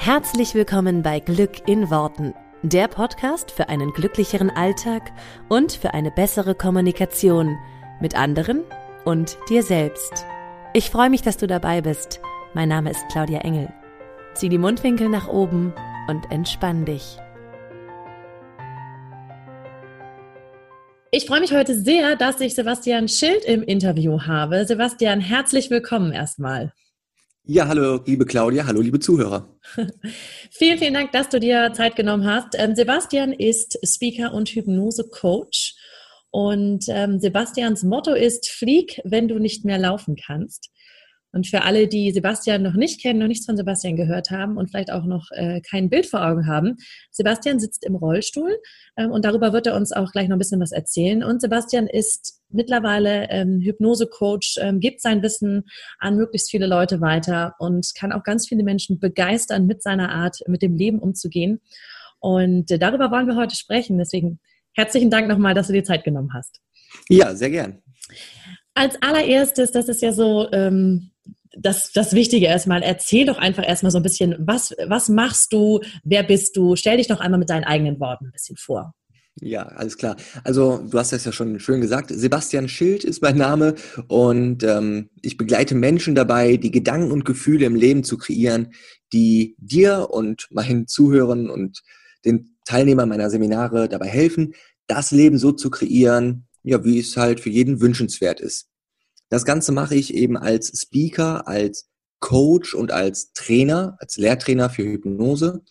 Herzlich willkommen bei Glück in Worten, der Podcast für einen glücklicheren Alltag und für eine bessere Kommunikation mit anderen und dir selbst. Ich freue mich, dass du dabei bist. Mein Name ist Claudia Engel. Zieh die Mundwinkel nach oben und entspann dich. Ich freue mich heute sehr, dass ich Sebastian Schild im Interview habe. Sebastian, herzlich willkommen erstmal. Ja, hallo, liebe Claudia, hallo, liebe Zuhörer. vielen, vielen Dank, dass du dir Zeit genommen hast. Ähm, Sebastian ist Speaker und Hypnose-Coach. Und ähm, Sebastians Motto ist, flieg, wenn du nicht mehr laufen kannst. Und für alle, die Sebastian noch nicht kennen, noch nichts von Sebastian gehört haben und vielleicht auch noch äh, kein Bild vor Augen haben, Sebastian sitzt im Rollstuhl ähm, und darüber wird er uns auch gleich noch ein bisschen was erzählen. Und Sebastian ist mittlerweile ähm, Hypnose-Coach, ähm, gibt sein Wissen an möglichst viele Leute weiter und kann auch ganz viele Menschen begeistern mit seiner Art, mit dem Leben umzugehen. Und äh, darüber wollen wir heute sprechen. Deswegen herzlichen Dank nochmal, dass du dir Zeit genommen hast. Ja, sehr gern. Als allererstes, das ist ja so ähm, das, das Wichtige erstmal, erzähl doch einfach erstmal so ein bisschen, was, was machst du, wer bist du? Stell dich doch einmal mit deinen eigenen Worten ein bisschen vor. Ja, alles klar. Also du hast das ja schon schön gesagt. Sebastian Schild ist mein Name und ähm, ich begleite Menschen dabei, die Gedanken und Gefühle im Leben zu kreieren, die dir und meinen Zuhörern und den Teilnehmern meiner Seminare dabei helfen, das Leben so zu kreieren, ja, wie es halt für jeden wünschenswert ist. Das Ganze mache ich eben als Speaker, als Coach und als Trainer, als Lehrtrainer für Hypnose.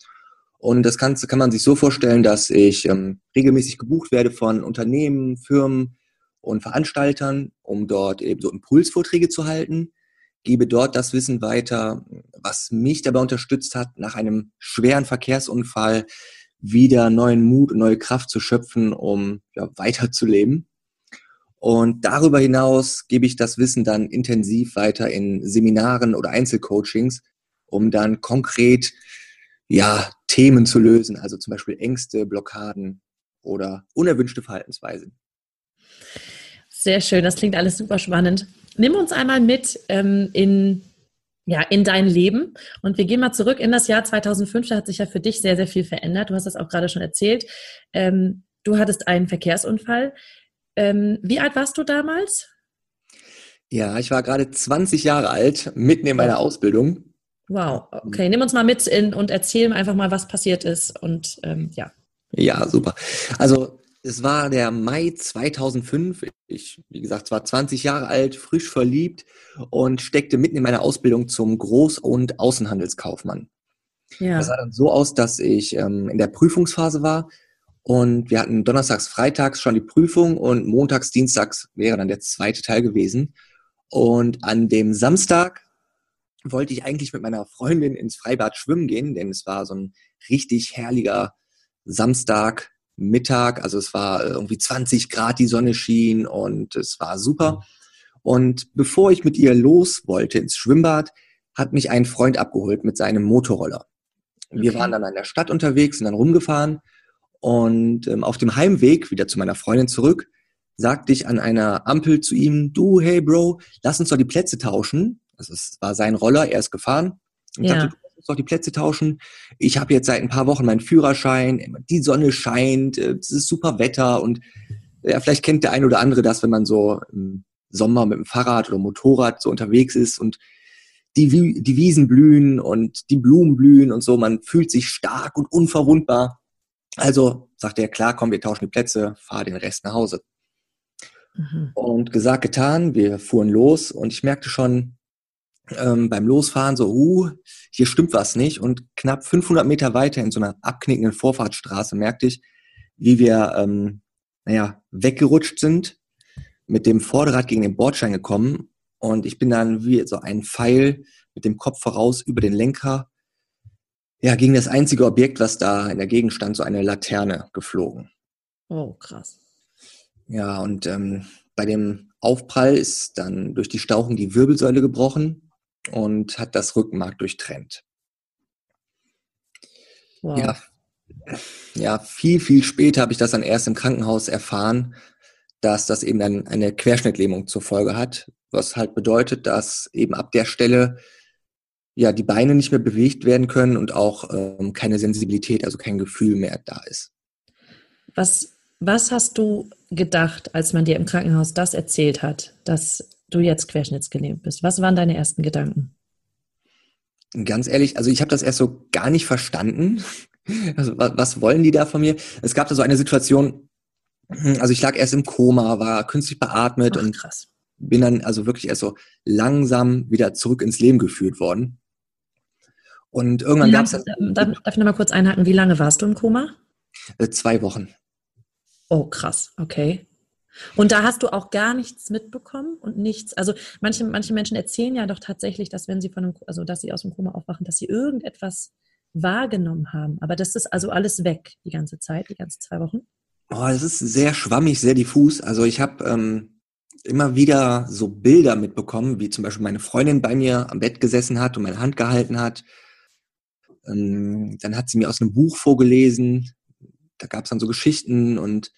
Und das Ganze kann man sich so vorstellen, dass ich ähm, regelmäßig gebucht werde von Unternehmen, Firmen und Veranstaltern, um dort eben so Impulsvorträge zu halten, gebe dort das Wissen weiter, was mich dabei unterstützt hat, nach einem schweren Verkehrsunfall wieder neuen Mut und neue Kraft zu schöpfen, um ja, weiterzuleben. Und darüber hinaus gebe ich das Wissen dann intensiv weiter in Seminaren oder Einzelcoachings, um dann konkret ja, Themen zu lösen, also zum Beispiel Ängste, Blockaden oder unerwünschte Verhaltensweisen. Sehr schön, das klingt alles super spannend. Nimm uns einmal mit ähm, in, ja, in dein Leben und wir gehen mal zurück in das Jahr 2005. Da hat sich ja für dich sehr, sehr viel verändert. Du hast das auch gerade schon erzählt. Ähm, du hattest einen Verkehrsunfall. Ähm, wie alt warst du damals? Ja, ich war gerade 20 Jahre alt, mitten in meiner Ausbildung. Wow, okay. Nimm uns mal mit in, und erzähl einfach mal, was passiert ist. Und ähm, ja. Ja, super. Also es war der Mai 2005. Ich, wie gesagt, war 20 Jahre alt, frisch verliebt und steckte mitten in meiner Ausbildung zum Groß- und Außenhandelskaufmann. Ja. Das sah dann so aus, dass ich ähm, in der Prüfungsphase war und wir hatten donnerstags, freitags schon die Prüfung und montags, dienstags wäre dann der zweite Teil gewesen. Und an dem Samstag wollte ich eigentlich mit meiner Freundin ins Freibad schwimmen gehen, denn es war so ein richtig herrlicher Samstag, Mittag. Also es war irgendwie 20 Grad, die Sonne schien und es war super. Und bevor ich mit ihr los wollte ins Schwimmbad, hat mich ein Freund abgeholt mit seinem Motorroller. Wir okay. waren dann in der Stadt unterwegs, sind dann rumgefahren und ähm, auf dem Heimweg wieder zu meiner Freundin zurück, sagte ich an einer Ampel zu ihm, du, hey Bro, lass uns doch die Plätze tauschen. Also es war sein Roller, er ist gefahren. Und ja. sagte, lass uns doch die Plätze tauschen. Ich habe jetzt seit ein paar Wochen meinen Führerschein, die Sonne scheint, äh, es ist super Wetter und ja, vielleicht kennt der ein oder andere das, wenn man so im Sommer mit dem Fahrrad oder Motorrad so unterwegs ist und die, die Wiesen blühen und die Blumen blühen und so, man fühlt sich stark und unverwundbar. Also sagte er, klar, komm, wir tauschen die Plätze, fahr den Rest nach Hause. Mhm. Und gesagt, getan, wir fuhren los und ich merkte schon ähm, beim Losfahren so, uh, hier stimmt was nicht. Und knapp 500 Meter weiter in so einer abknickenden Vorfahrtsstraße merkte ich, wie wir, ähm, naja, weggerutscht sind, mit dem Vorderrad gegen den Bordstein gekommen und ich bin dann wie so ein Pfeil mit dem Kopf voraus über den Lenker ja, gegen das einzige Objekt, was da in der Gegend stand, so eine Laterne geflogen. Oh, krass. Ja, und ähm, bei dem Aufprall ist dann durch die Stauchung die Wirbelsäule gebrochen und hat das Rückenmark durchtrennt. Wow. Ja, ja, viel, viel später habe ich das dann erst im Krankenhaus erfahren, dass das eben dann eine Querschnittlähmung zur Folge hat, was halt bedeutet, dass eben ab der Stelle ja, die Beine nicht mehr bewegt werden können und auch ähm, keine Sensibilität, also kein Gefühl mehr da ist. Was, was hast du gedacht, als man dir im Krankenhaus das erzählt hat, dass du jetzt querschnittsgelähmt bist? Was waren deine ersten Gedanken? Ganz ehrlich, also ich habe das erst so gar nicht verstanden. Also was, wollen die da von mir? Es gab da so eine Situation, also ich lag erst im Koma, war künstlich beatmet Ach, und bin dann also wirklich erst so langsam wieder zurück ins Leben geführt worden. Und irgendwann gab es. Darf, darf ich nochmal kurz einhaken? Wie lange warst du im Koma? Äh, zwei Wochen. Oh, krass, okay. Und da hast du auch gar nichts mitbekommen und nichts. Also manche, manche Menschen erzählen ja doch tatsächlich, dass wenn sie von einem, also dass sie aus dem Koma aufwachen, dass sie irgendetwas wahrgenommen haben. Aber das ist also alles weg die ganze Zeit, die ganzen zwei Wochen. Oh, das ist sehr schwammig, sehr diffus. Also ich habe ähm, immer wieder so Bilder mitbekommen, wie zum Beispiel meine Freundin bei mir am Bett gesessen hat und meine Hand gehalten hat. Ähm, dann hat sie mir aus einem Buch vorgelesen. Da gab es dann so Geschichten und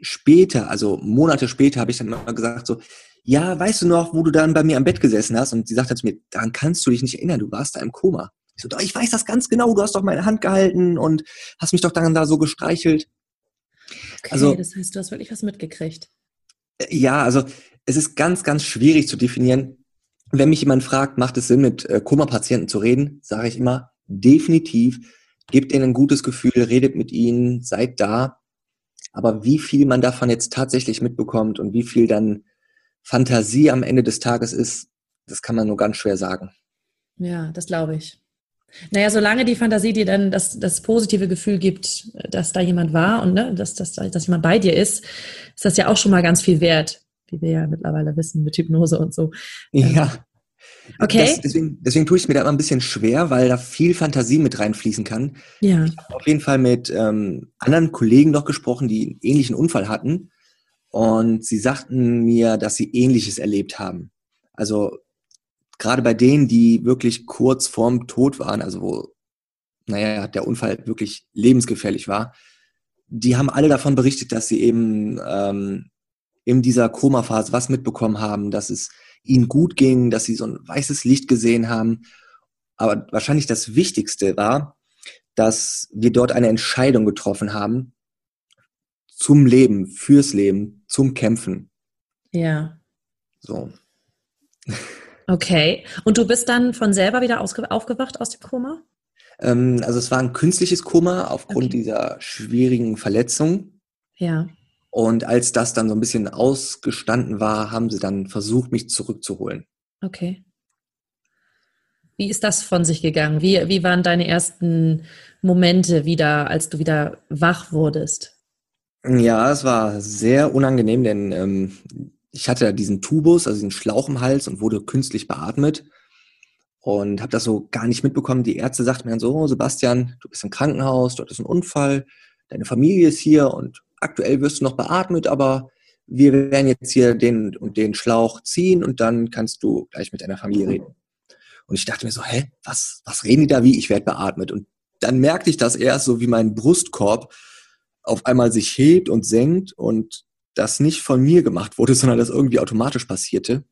später, also Monate später, habe ich dann immer gesagt so, ja, weißt du noch, wo du dann bei mir am Bett gesessen hast? Und sie sagte zu mir, daran kannst du dich nicht erinnern, du warst da im Koma. Ich so, ich weiß das ganz genau, du hast doch meine Hand gehalten und hast mich doch dann da so gestreichelt. Okay, also, das heißt, du hast wirklich was mitgekriegt. Äh, ja, also es ist ganz, ganz schwierig zu definieren. Wenn mich jemand fragt, macht es Sinn, mit äh, Koma-Patienten zu reden, sage ich immer, definitiv, gebt ihnen ein gutes Gefühl, redet mit ihnen, seid da. Aber wie viel man davon jetzt tatsächlich mitbekommt und wie viel dann Fantasie am Ende des Tages ist, das kann man nur ganz schwer sagen. Ja, das glaube ich. Naja, solange die Fantasie dir dann das, das positive Gefühl gibt, dass da jemand war und ne, dass, dass, dass jemand bei dir ist, ist das ja auch schon mal ganz viel wert, wie wir ja mittlerweile wissen mit Hypnose und so. Ja. Okay. Das, deswegen, deswegen tue ich es mir da immer ein bisschen schwer, weil da viel Fantasie mit reinfließen kann. Ja. Ich habe auf jeden Fall mit ähm, anderen Kollegen noch gesprochen, die einen ähnlichen Unfall hatten. Und sie sagten mir, dass sie Ähnliches erlebt haben. Also gerade bei denen, die wirklich kurz vorm Tod waren, also wo, naja, der Unfall wirklich lebensgefährlich war, die haben alle davon berichtet, dass sie eben ähm, in dieser Koma-Phase was mitbekommen haben, dass es ihnen gut ging, dass sie so ein weißes Licht gesehen haben. Aber wahrscheinlich das Wichtigste war, dass wir dort eine Entscheidung getroffen haben zum Leben, fürs Leben, zum Kämpfen. Ja. So. Okay. Und du bist dann von selber wieder aufgewacht aus dem Koma? Ähm, also es war ein künstliches Koma aufgrund okay. dieser schwierigen Verletzung. Ja. Und als das dann so ein bisschen ausgestanden war, haben sie dann versucht, mich zurückzuholen. Okay. Wie ist das von sich gegangen? Wie, wie waren deine ersten Momente wieder, als du wieder wach wurdest? Ja, es war sehr unangenehm, denn ähm, ich hatte diesen Tubus, also diesen Schlauch im Hals und wurde künstlich beatmet und habe das so gar nicht mitbekommen. Die Ärzte sagten mir dann so, oh, Sebastian, du bist im Krankenhaus, dort ist ein Unfall, deine Familie ist hier und aktuell wirst du noch beatmet, aber wir werden jetzt hier den und den Schlauch ziehen und dann kannst du gleich mit deiner Familie reden. Und ich dachte mir so, hä, was, was reden die da wie? Ich werde beatmet. Und dann merkte ich das erst so, wie mein Brustkorb auf einmal sich hebt und senkt und das nicht von mir gemacht wurde, sondern das irgendwie automatisch passierte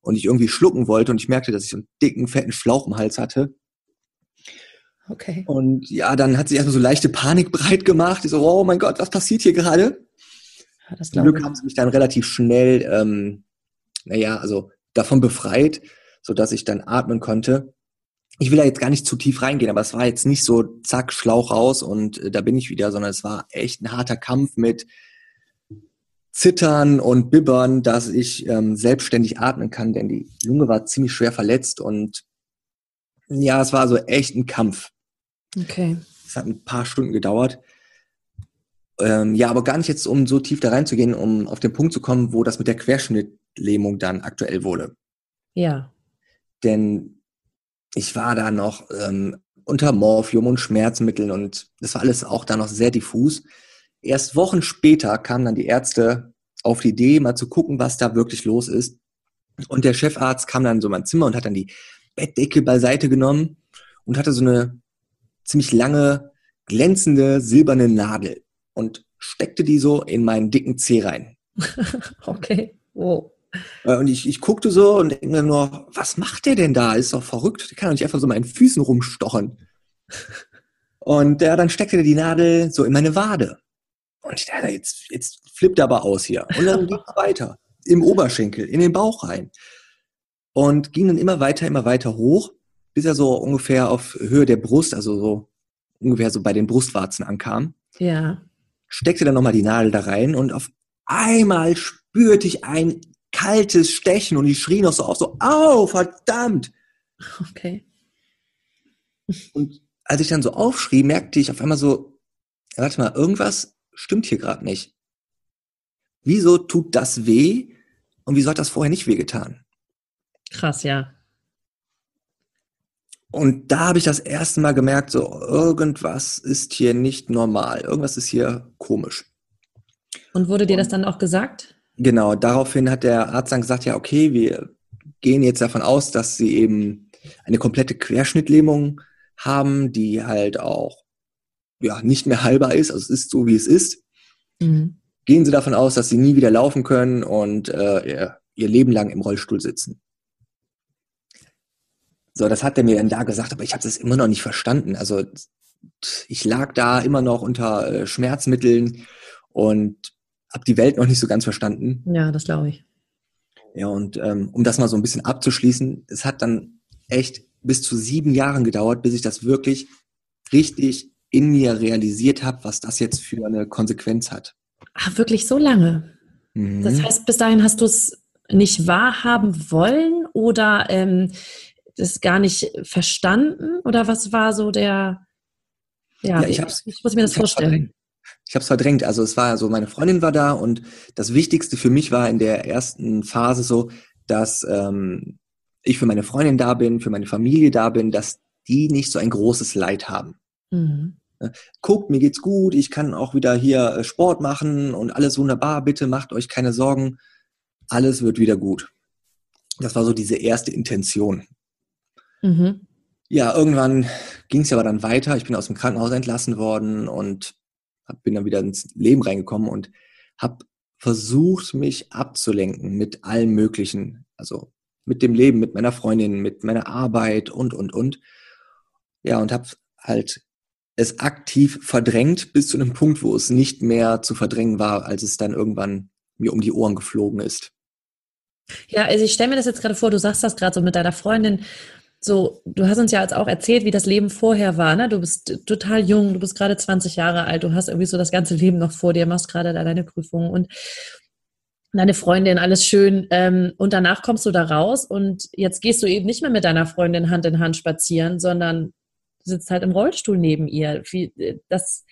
und ich irgendwie schlucken wollte und ich merkte, dass ich so einen dicken, fetten Schlauch im Hals hatte Okay. Und ja, dann hat sich erstmal so leichte Panik breit gemacht. Ich so, oh mein Gott, was passiert hier gerade? Ja, Zum Glück haben sie mich dann relativ schnell, ähm, naja, also davon befreit, sodass ich dann atmen konnte. Ich will da jetzt gar nicht zu tief reingehen, aber es war jetzt nicht so zack, Schlauch raus und äh, da bin ich wieder, sondern es war echt ein harter Kampf mit Zittern und Bibbern, dass ich ähm, selbstständig atmen kann, denn die Lunge war ziemlich schwer verletzt und ja, es war so echt ein Kampf. Okay. Es hat ein paar Stunden gedauert. Ähm, ja, aber gar nicht jetzt, um so tief da reinzugehen, um auf den Punkt zu kommen, wo das mit der Querschnittlähmung dann aktuell wurde. Ja. Denn ich war da noch ähm, unter Morphium und Schmerzmitteln und das war alles auch da noch sehr diffus. Erst Wochen später kamen dann die Ärzte auf die Idee, mal zu gucken, was da wirklich los ist. Und der Chefarzt kam dann so in mein Zimmer und hat dann die Bettdecke beiseite genommen und hatte so eine ziemlich lange, glänzende, silberne Nadel und steckte die so in meinen dicken Zeh rein. okay. Oh. Äh, und ich, ich guckte so und denke mir nur, was macht der denn da? Ist doch verrückt. Der kann doch nicht einfach so meinen Füßen rumstochen. Und ja, dann steckte die Nadel so in meine Wade. Und ich dachte, jetzt, jetzt flippt er aber aus hier. Und dann ging es weiter. Im Oberschenkel, in den Bauch rein. Und ging dann immer weiter, immer weiter hoch, bis er so ungefähr auf Höhe der Brust, also so ungefähr so bei den Brustwarzen ankam. Ja. Steckte dann nochmal die Nadel da rein und auf einmal spürte ich ein kaltes Stechen und ich schrie noch so auf, so, au, verdammt! Okay. Und als ich dann so aufschrie, merkte ich auf einmal so, warte mal, irgendwas stimmt hier gerade nicht. Wieso tut das weh und wieso hat das vorher nicht wehgetan? Krass, ja. Und da habe ich das erste Mal gemerkt, so irgendwas ist hier nicht normal, irgendwas ist hier komisch. Und wurde dir das dann auch gesagt? Genau, daraufhin hat der Arzt dann gesagt, ja, okay, wir gehen jetzt davon aus, dass sie eben eine komplette Querschnittlähmung haben, die halt auch ja, nicht mehr heilbar ist, also es ist so, wie es ist. Mhm. Gehen Sie davon aus, dass Sie nie wieder laufen können und äh, ihr, ihr Leben lang im Rollstuhl sitzen. So, das hat er mir dann da gesagt, aber ich habe das immer noch nicht verstanden. Also ich lag da immer noch unter äh, Schmerzmitteln und habe die Welt noch nicht so ganz verstanden. Ja, das glaube ich. Ja, und ähm, um das mal so ein bisschen abzuschließen, es hat dann echt bis zu sieben Jahren gedauert, bis ich das wirklich richtig in mir realisiert habe, was das jetzt für eine Konsequenz hat. Ach, wirklich so lange? Mhm. Das heißt, bis dahin hast du es nicht wahrhaben wollen oder ähm, das gar nicht verstanden? Oder was war so der, ja, ja ich, ich muss mir das vorstellen. Ich habe es verdrängt. Also es war so, meine Freundin war da und das Wichtigste für mich war in der ersten Phase so, dass ähm, ich für meine Freundin da bin, für meine Familie da bin, dass die nicht so ein großes Leid haben. Mhm. Guckt, mir geht's gut, ich kann auch wieder hier äh, Sport machen und alles wunderbar, bitte macht euch keine Sorgen, alles wird wieder gut. Das war so diese erste Intention. Mhm. Ja, irgendwann ging es aber dann weiter. Ich bin aus dem Krankenhaus entlassen worden und bin dann wieder ins Leben reingekommen und habe versucht, mich abzulenken mit allem Möglichen. Also mit dem Leben, mit meiner Freundin, mit meiner Arbeit und, und, und. Ja, und habe halt es aktiv verdrängt bis zu einem Punkt, wo es nicht mehr zu verdrängen war, als es dann irgendwann mir um die Ohren geflogen ist. Ja, also ich stelle mir das jetzt gerade vor, du sagst das gerade so mit deiner Freundin. So, du hast uns ja jetzt auch erzählt, wie das Leben vorher war. Ne? Du bist total jung, du bist gerade 20 Jahre alt, du hast irgendwie so das ganze Leben noch vor dir, machst gerade deine Prüfung und deine Freundin, alles schön. Ähm, und danach kommst du da raus und jetzt gehst du eben nicht mehr mit deiner Freundin Hand in Hand spazieren, sondern sitzt halt im Rollstuhl neben ihr. Wie, äh, das,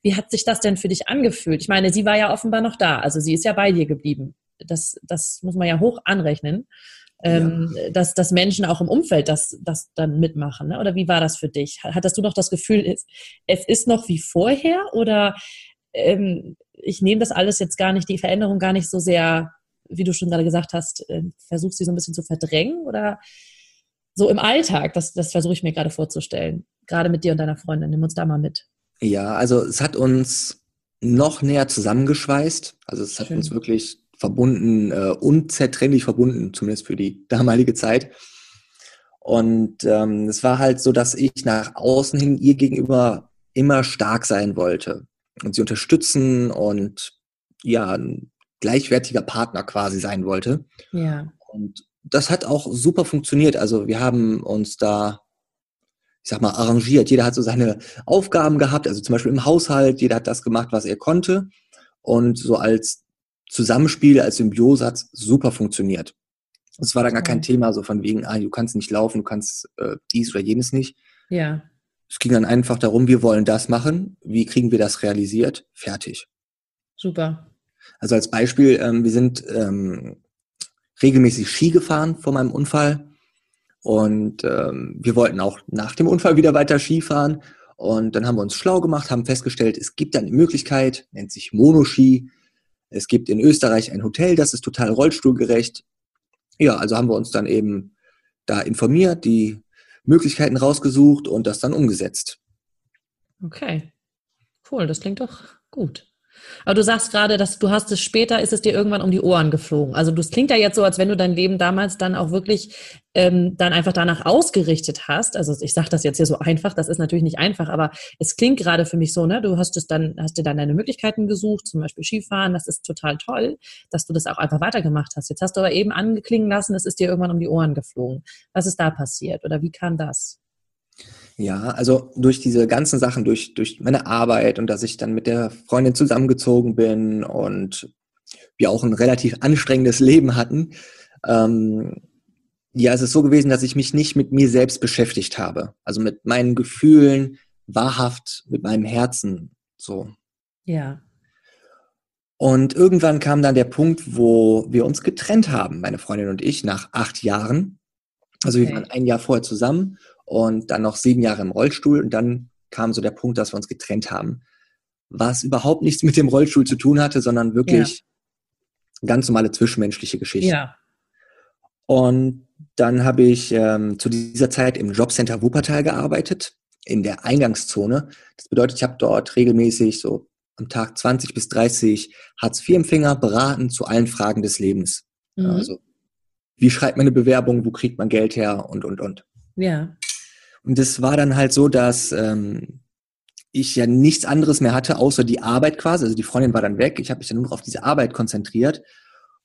wie hat sich das denn für dich angefühlt? Ich meine, sie war ja offenbar noch da, also sie ist ja bei dir geblieben. Das, das muss man ja hoch anrechnen, ähm, ja. dass, dass Menschen auch im Umfeld das, das dann mitmachen. Ne? Oder wie war das für dich? Hattest du noch das Gefühl, es, es ist noch wie vorher? Oder ähm, ich nehme das alles jetzt gar nicht, die Veränderung gar nicht so sehr, wie du schon gerade gesagt hast, äh, versuchst sie so ein bisschen zu verdrängen? Oder so im Alltag, das, das versuche ich mir gerade vorzustellen. Gerade mit dir und deiner Freundin. Nimm uns da mal mit. Ja, also es hat uns noch näher zusammengeschweißt. Also es hat Schön. uns wirklich verbunden, äh, unzertrennlich verbunden, zumindest für die damalige Zeit. Und ähm, es war halt so, dass ich nach außen hin ihr gegenüber immer stark sein wollte und sie unterstützen und ja, ein gleichwertiger Partner quasi sein wollte. Ja. Und das hat auch super funktioniert. Also wir haben uns da, ich sag mal, arrangiert. Jeder hat so seine Aufgaben gehabt, also zum Beispiel im Haushalt, jeder hat das gemacht, was er konnte. Und so als Zusammenspiel, als Symbiose hat super funktioniert. Es war dann gar kein Thema, so von wegen, ah, du kannst nicht laufen, du kannst äh, dies oder jenes nicht. Ja. Es ging dann einfach darum, wir wollen das machen. Wie kriegen wir das realisiert? Fertig. Super. Also als Beispiel, ähm, wir sind ähm, regelmäßig Ski gefahren vor meinem Unfall. Und ähm, wir wollten auch nach dem Unfall wieder weiter Ski fahren. Und dann haben wir uns schlau gemacht, haben festgestellt, es gibt eine Möglichkeit, nennt sich Monoski. Es gibt in Österreich ein Hotel, das ist total rollstuhlgerecht. Ja, also haben wir uns dann eben da informiert, die Möglichkeiten rausgesucht und das dann umgesetzt. Okay, cool, das klingt doch gut. Aber du sagst gerade, dass du hast es später, ist es dir irgendwann um die Ohren geflogen. Also das klingt ja jetzt so, als wenn du dein Leben damals dann auch wirklich ähm, dann einfach danach ausgerichtet hast. Also ich sage das jetzt hier so einfach, das ist natürlich nicht einfach, aber es klingt gerade für mich so, ne? Du hast es dann, hast dir dann deine Möglichkeiten gesucht, zum Beispiel Skifahren, das ist total toll, dass du das auch einfach weitergemacht hast. Jetzt hast du aber eben angeklingen lassen, es ist dir irgendwann um die Ohren geflogen. Was ist da passiert oder wie kam das? Ja, also durch diese ganzen Sachen, durch, durch meine Arbeit und dass ich dann mit der Freundin zusammengezogen bin und wir auch ein relativ anstrengendes Leben hatten, ähm, ja, es ist so gewesen, dass ich mich nicht mit mir selbst beschäftigt habe. Also mit meinen Gefühlen, wahrhaft, mit meinem Herzen, so. Ja. Und irgendwann kam dann der Punkt, wo wir uns getrennt haben, meine Freundin und ich, nach acht Jahren. Also okay. wir waren ein Jahr vorher zusammen und dann noch sieben Jahre im Rollstuhl und dann kam so der Punkt, dass wir uns getrennt haben. Was überhaupt nichts mit dem Rollstuhl zu tun hatte, sondern wirklich ja. ganz normale zwischenmenschliche Geschichte. Ja. Und dann habe ich ähm, zu dieser Zeit im Jobcenter Wuppertal gearbeitet, in der Eingangszone. Das bedeutet, ich habe dort regelmäßig so am Tag 20 bis 30 Hartz-IV-Empfänger beraten zu allen Fragen des Lebens. Mhm. Also, wie schreibt man eine Bewerbung, wo kriegt man Geld her und, und, und. Ja. Und es war dann halt so, dass ähm, ich ja nichts anderes mehr hatte, außer die Arbeit quasi. Also die Freundin war dann weg. Ich habe mich dann nur noch auf diese Arbeit konzentriert.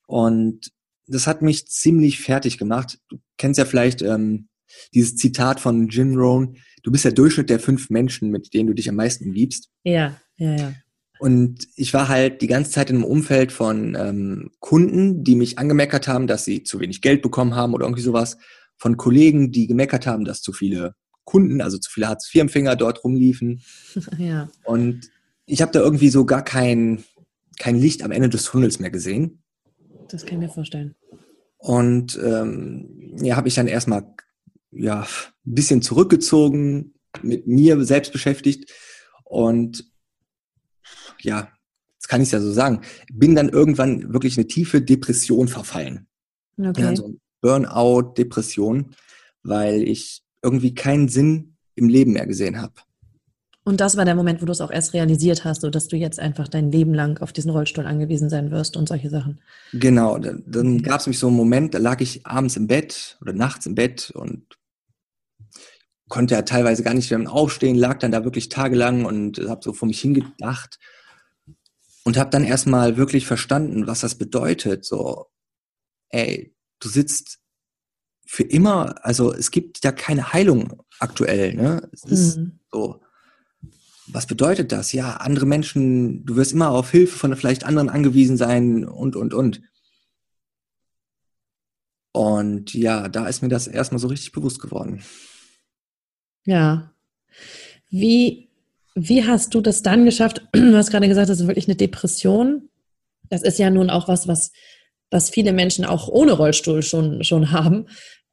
Und das hat mich ziemlich fertig gemacht. Du kennst ja vielleicht ähm, dieses Zitat von Jim Rohn, du bist der Durchschnitt der fünf Menschen, mit denen du dich am meisten liebst. Ja, ja, ja. Und ich war halt die ganze Zeit in einem Umfeld von ähm, Kunden, die mich angemeckert haben, dass sie zu wenig Geld bekommen haben oder irgendwie sowas. Von Kollegen, die gemeckert haben, dass zu viele Kunden, also zu viele Hartz-IV-Empfänger dort rumliefen. Ja. Und ich habe da irgendwie so gar kein, kein Licht am Ende des Tunnels mehr gesehen. Das kann ich mir vorstellen. Und ähm, ja, habe ich dann erstmal ja, ein bisschen zurückgezogen, mit mir selbst beschäftigt und ja, jetzt kann ich es ja so sagen, bin dann irgendwann wirklich eine tiefe Depression verfallen. Okay. Ja, so Burnout, Depression, weil ich irgendwie keinen Sinn im Leben mehr gesehen habe. Und das war der Moment, wo du es auch erst realisiert hast, so dass du jetzt einfach dein Leben lang auf diesen Rollstuhl angewiesen sein wirst und solche Sachen. Genau, dann, dann gab es mich so einen Moment, da lag ich abends im Bett oder nachts im Bett und konnte ja teilweise gar nicht mehr aufstehen, lag dann da wirklich tagelang und habe so vor mich hingedacht und habe dann erstmal wirklich verstanden, was das bedeutet. So, ey, du sitzt für immer, also es gibt ja keine Heilung aktuell. Ne? Es ist mhm. so. Was bedeutet das? Ja, andere Menschen, du wirst immer auf Hilfe von vielleicht anderen angewiesen sein und, und, und. Und ja, da ist mir das erstmal so richtig bewusst geworden. Ja. Wie, wie hast du das dann geschafft? Du hast gerade gesagt, das ist wirklich eine Depression. Das ist ja nun auch was, was was viele Menschen auch ohne Rollstuhl schon, schon haben,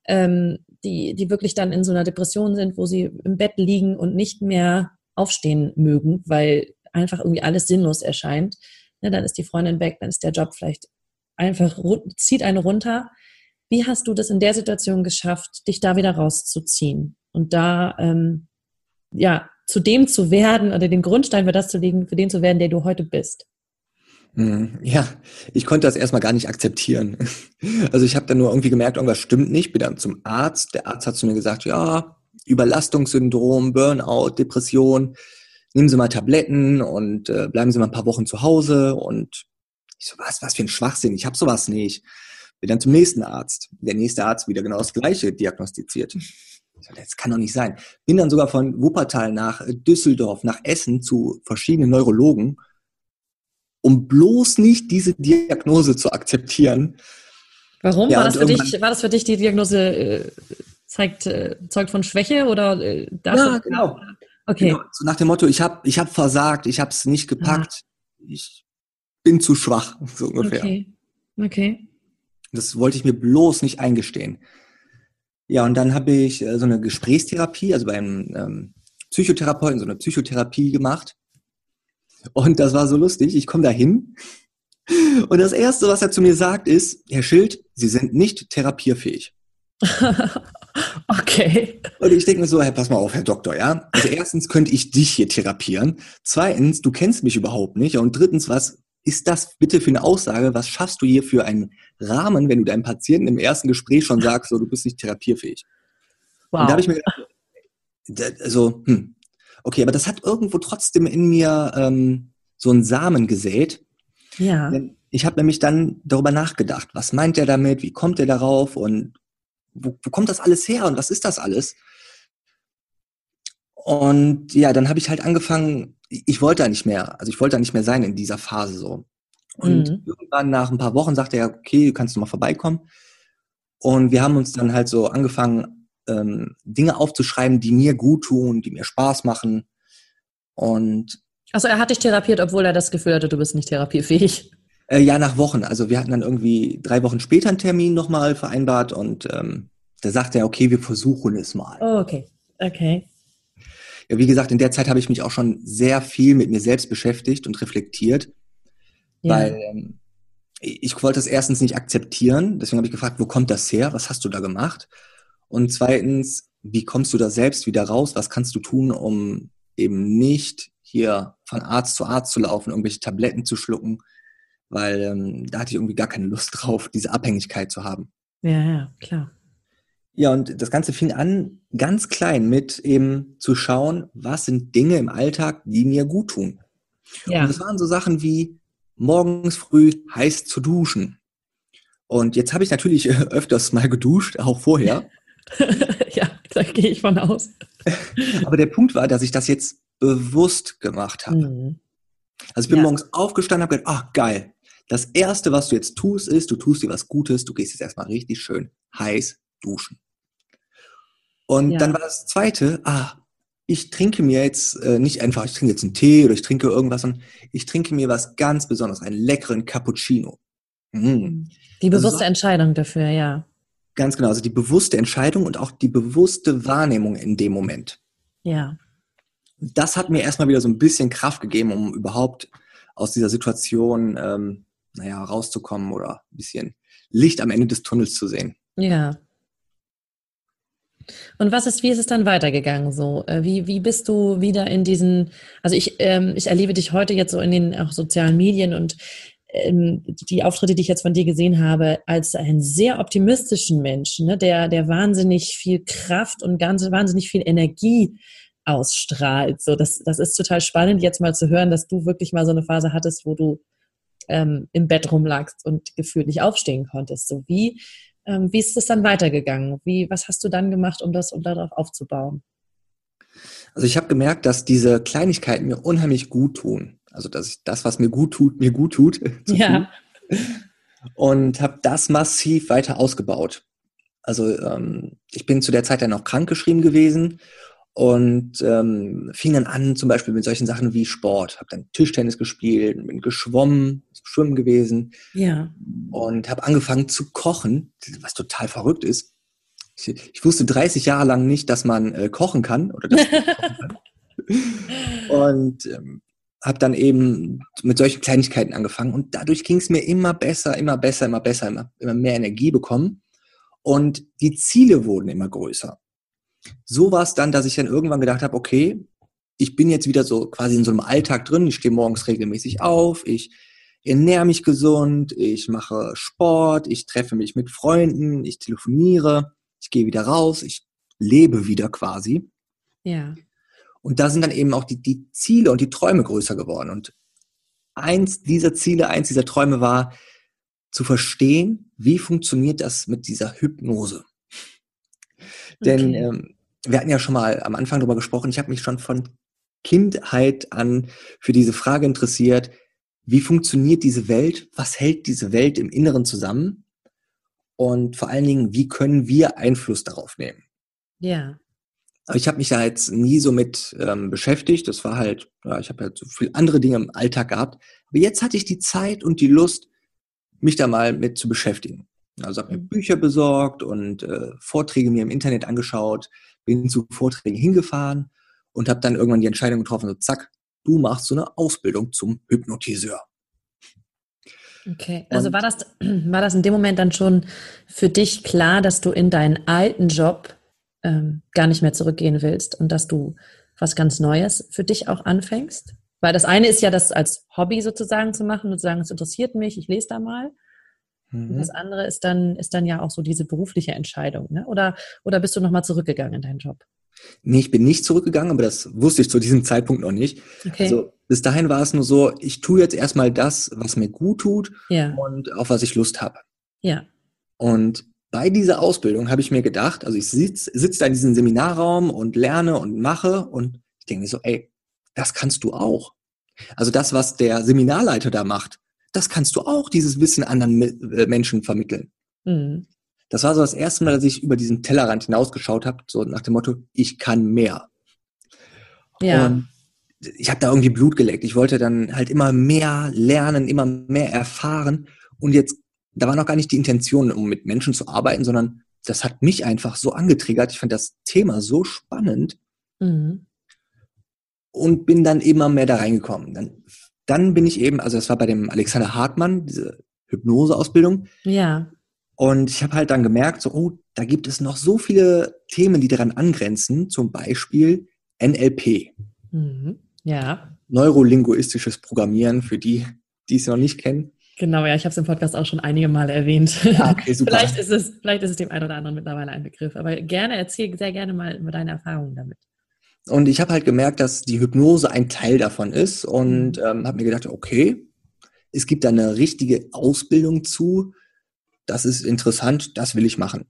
ähm, die, die wirklich dann in so einer Depression sind, wo sie im Bett liegen und nicht mehr aufstehen mögen, weil einfach irgendwie alles sinnlos erscheint. Ja, dann ist die Freundin weg, dann ist der Job vielleicht einfach, zieht einen runter. Wie hast du das in der Situation geschafft, dich da wieder rauszuziehen und da ähm, ja zu dem zu werden oder den Grundstein für das zu legen, für den zu werden, der du heute bist? Mhm. Ja, ich konnte das erstmal gar nicht akzeptieren. Also ich habe dann nur irgendwie gemerkt, irgendwas stimmt nicht, bin dann zum Arzt. Der Arzt hat zu mir gesagt, ja, Überlastungssyndrom, Burnout, Depression, nehmen Sie mal Tabletten und äh, bleiben Sie mal ein paar Wochen zu Hause. Und ich so, was, was für ein Schwachsinn, ich habe sowas nicht. Bin dann zum nächsten Arzt. Der nächste Arzt wieder genau das Gleiche diagnostiziert. Das kann doch nicht sein. Bin dann sogar von Wuppertal nach Düsseldorf, nach Essen zu verschiedenen Neurologen um bloß nicht diese Diagnose zu akzeptieren. Warum? Ja, war, das für dich, war das für dich die Diagnose, äh, zeigt, äh, zeugt von Schwäche oder äh, Ja, genau. Okay. Genau. So nach dem Motto, ich habe ich hab versagt, ich habe es nicht gepackt, ah. ich bin zu schwach, so ungefähr. Okay. okay. Das wollte ich mir bloß nicht eingestehen. Ja, und dann habe ich äh, so eine Gesprächstherapie, also beim ähm, Psychotherapeuten, so eine Psychotherapie gemacht. Und das war so lustig. Ich komme da hin und das Erste, was er zu mir sagt, ist, Herr Schild, Sie sind nicht therapierfähig. Okay. Und ich denke mir so, hey, pass mal auf, Herr Doktor, ja. Also erstens könnte ich dich hier therapieren. Zweitens, du kennst mich überhaupt nicht. Und drittens, was ist das bitte für eine Aussage? Was schaffst du hier für einen Rahmen, wenn du deinem Patienten im ersten Gespräch schon sagst, so, du bist nicht therapierfähig? Wow. Und da habe ich mir gedacht, also, hm, okay, aber das hat irgendwo trotzdem in mir ähm, so einen Samen gesät. Ja. Ich habe nämlich dann darüber nachgedacht, was meint er damit, wie kommt er darauf und wo, wo kommt das alles her und was ist das alles? Und ja, dann habe ich halt angefangen, ich wollte da nicht mehr, also ich wollte da nicht mehr sein in dieser Phase so. Und mhm. irgendwann nach ein paar Wochen sagte er, okay, du kannst du mal vorbeikommen. Und wir haben uns dann halt so angefangen, ähm, Dinge aufzuschreiben, die mir gut tun, die mir Spaß machen. Und also er hat dich therapiert, obwohl er das Gefühl hatte, du bist nicht therapiefähig. Äh, ja, nach Wochen. Also wir hatten dann irgendwie drei Wochen später einen Termin nochmal vereinbart und ähm, da sagte er, okay, wir versuchen es mal. Oh, okay. Okay. Ja, wie gesagt, in der Zeit habe ich mich auch schon sehr viel mit mir selbst beschäftigt und reflektiert, ja. weil ähm, ich wollte es erstens nicht akzeptieren. Deswegen habe ich gefragt, wo kommt das her? Was hast du da gemacht? Und zweitens, wie kommst du da selbst wieder raus? Was kannst du tun, um eben nicht hier von Arzt zu Arzt zu laufen, irgendwelche Tabletten zu schlucken, weil ähm, da hatte ich irgendwie gar keine Lust drauf, diese Abhängigkeit zu haben. Ja, ja, klar. Ja, und das Ganze fing an, ganz klein mit eben zu schauen, was sind Dinge im Alltag, die mir gut tun. Ja. Und das waren so Sachen wie morgens früh heiß zu duschen. Und jetzt habe ich natürlich öfters mal geduscht, auch vorher. ja, da gehe ich von aus. Aber der Punkt war, dass ich das jetzt bewusst gemacht habe. Mhm. Also ich bin ja. morgens aufgestanden, habe gedacht, ach geil, das Erste, was du jetzt tust, ist, du tust dir was Gutes, du gehst jetzt erstmal richtig schön heiß duschen. Und ja. dann war das Zweite, ah, ich trinke mir jetzt äh, nicht einfach, ich trinke jetzt einen Tee oder ich trinke irgendwas, sondern ich trinke mir was ganz Besonderes, einen leckeren Cappuccino. Mhm. Die bewusste also, Entscheidung dafür, ja. Ganz genau, also die bewusste Entscheidung und auch die bewusste Wahrnehmung in dem Moment. Ja. Das hat mir erstmal wieder so ein bisschen Kraft gegeben, um überhaupt aus dieser Situation ähm, naja, rauszukommen oder ein bisschen Licht am Ende des Tunnels zu sehen. Ja. Und was ist, wie ist es dann weitergegangen so? Äh, wie, wie bist du wieder in diesen, also ich, ähm, ich erlebe dich heute jetzt so in den auch sozialen Medien und ähm, die Auftritte, die ich jetzt von dir gesehen habe, als einen sehr optimistischen Menschen, ne, der, der wahnsinnig viel Kraft und ganz, wahnsinnig viel Energie ausstrahlt. So, das, das ist total spannend, jetzt mal zu hören, dass du wirklich mal so eine Phase hattest, wo du ähm, im Bett rumlagst und gefühlt nicht aufstehen konntest. So wie, ähm, wie ist es dann weitergegangen? Wie, was hast du dann gemacht, um das, um darauf aufzubauen? Also ich habe gemerkt, dass diese Kleinigkeiten mir unheimlich gut tun. Also dass ich das, was mir gut tut, mir gut tut. ja. Und habe das massiv weiter ausgebaut. Also ähm, ich bin zu der Zeit dann auch krankgeschrieben gewesen und ähm, fing dann an zum Beispiel mit solchen Sachen wie Sport. Habe dann Tischtennis gespielt, bin geschwommen, schwimmen gewesen. Ja. Und habe angefangen zu kochen, was total verrückt ist. Ich, ich wusste 30 Jahre lang nicht, dass man äh, kochen kann oder dass man kochen kann. Und ähm, habe dann eben mit solchen Kleinigkeiten angefangen und dadurch ging es mir immer besser, immer besser, immer besser, immer, immer mehr Energie bekommen und die Ziele wurden immer größer so war es dann, dass ich dann irgendwann gedacht habe, okay, ich bin jetzt wieder so quasi in so einem Alltag drin, ich stehe morgens regelmäßig auf, ich ernähre mich gesund, ich mache Sport, ich treffe mich mit Freunden, ich telefoniere, ich gehe wieder raus, ich lebe wieder quasi. Ja. Und da sind dann eben auch die, die Ziele und die Träume größer geworden. Und eins dieser Ziele, eins dieser Träume war, zu verstehen, wie funktioniert das mit dieser Hypnose. Denn okay. ähm, wir hatten ja schon mal am Anfang darüber gesprochen, ich habe mich schon von Kindheit an für diese Frage interessiert, wie funktioniert diese Welt, was hält diese Welt im Inneren zusammen und vor allen Dingen, wie können wir Einfluss darauf nehmen. Ja. Aber ich habe mich da jetzt nie so mit ähm, beschäftigt. Das war halt, ja, ich habe halt so viele andere Dinge im Alltag gehabt. Aber jetzt hatte ich die Zeit und die Lust, mich da mal mit zu beschäftigen. Also habe mir Bücher besorgt und äh, Vorträge mir im Internet angeschaut, bin zu Vorträgen hingefahren und habe dann irgendwann die Entscheidung getroffen, so zack, du machst so eine Ausbildung zum Hypnotiseur. Okay, also und war das, war das in dem Moment dann schon für dich klar, dass du in deinen alten Job ähm, gar nicht mehr zurückgehen willst und dass du was ganz Neues für dich auch anfängst? Weil das eine ist ja, das als Hobby sozusagen zu machen und zu sagen, es interessiert mich, ich lese da mal. Mhm. Das andere ist dann, ist dann ja auch so diese berufliche Entscheidung. Ne? Oder, oder bist du nochmal zurückgegangen in deinen Job? Nee, ich bin nicht zurückgegangen, aber das wusste ich zu diesem Zeitpunkt noch nicht. Okay. Also bis dahin war es nur so, ich tue jetzt erstmal das, was mir gut tut ja. und auf was ich Lust habe. Ja. Und bei dieser Ausbildung habe ich mir gedacht, also ich sitze sitz da in diesem Seminarraum und lerne und mache und ich denke mir so, ey, das kannst du auch. Also das, was der Seminarleiter da macht, das kannst du auch, dieses Wissen anderen äh, Menschen vermitteln. Mhm. Das war so das erste Mal, dass ich über diesen Tellerrand hinausgeschaut habe, so nach dem Motto, ich kann mehr. Ja. Und ich habe da irgendwie Blut geleckt. Ich wollte dann halt immer mehr lernen, immer mehr erfahren. Und jetzt, da war noch gar nicht die Intention, um mit Menschen zu arbeiten, sondern das hat mich einfach so angetriggert. Ich fand das Thema so spannend. Mhm. Und bin dann immer mehr da reingekommen. Dann, dann bin ich eben, also das war bei dem Alexander Hartmann, diese Hypnoseausbildung. Ja. Und ich habe halt dann gemerkt, so, oh, da gibt es noch so viele Themen, die daran angrenzen, zum Beispiel NLP. Mhm. Ja. Neurolinguistisches Programmieren für die, die es noch nicht kennen. Genau, ja, ich habe es im Podcast auch schon einige Male erwähnt. Ja, okay, super. vielleicht, ist es, vielleicht ist es dem einen oder anderen mittlerweile ein Begriff, aber gerne erzähl sehr gerne mal über deine Erfahrungen damit. Und ich habe halt gemerkt, dass die Hypnose ein Teil davon ist und mhm. ähm, habe mir gedacht, okay, es gibt da eine richtige Ausbildung zu, das ist interessant, das will ich machen.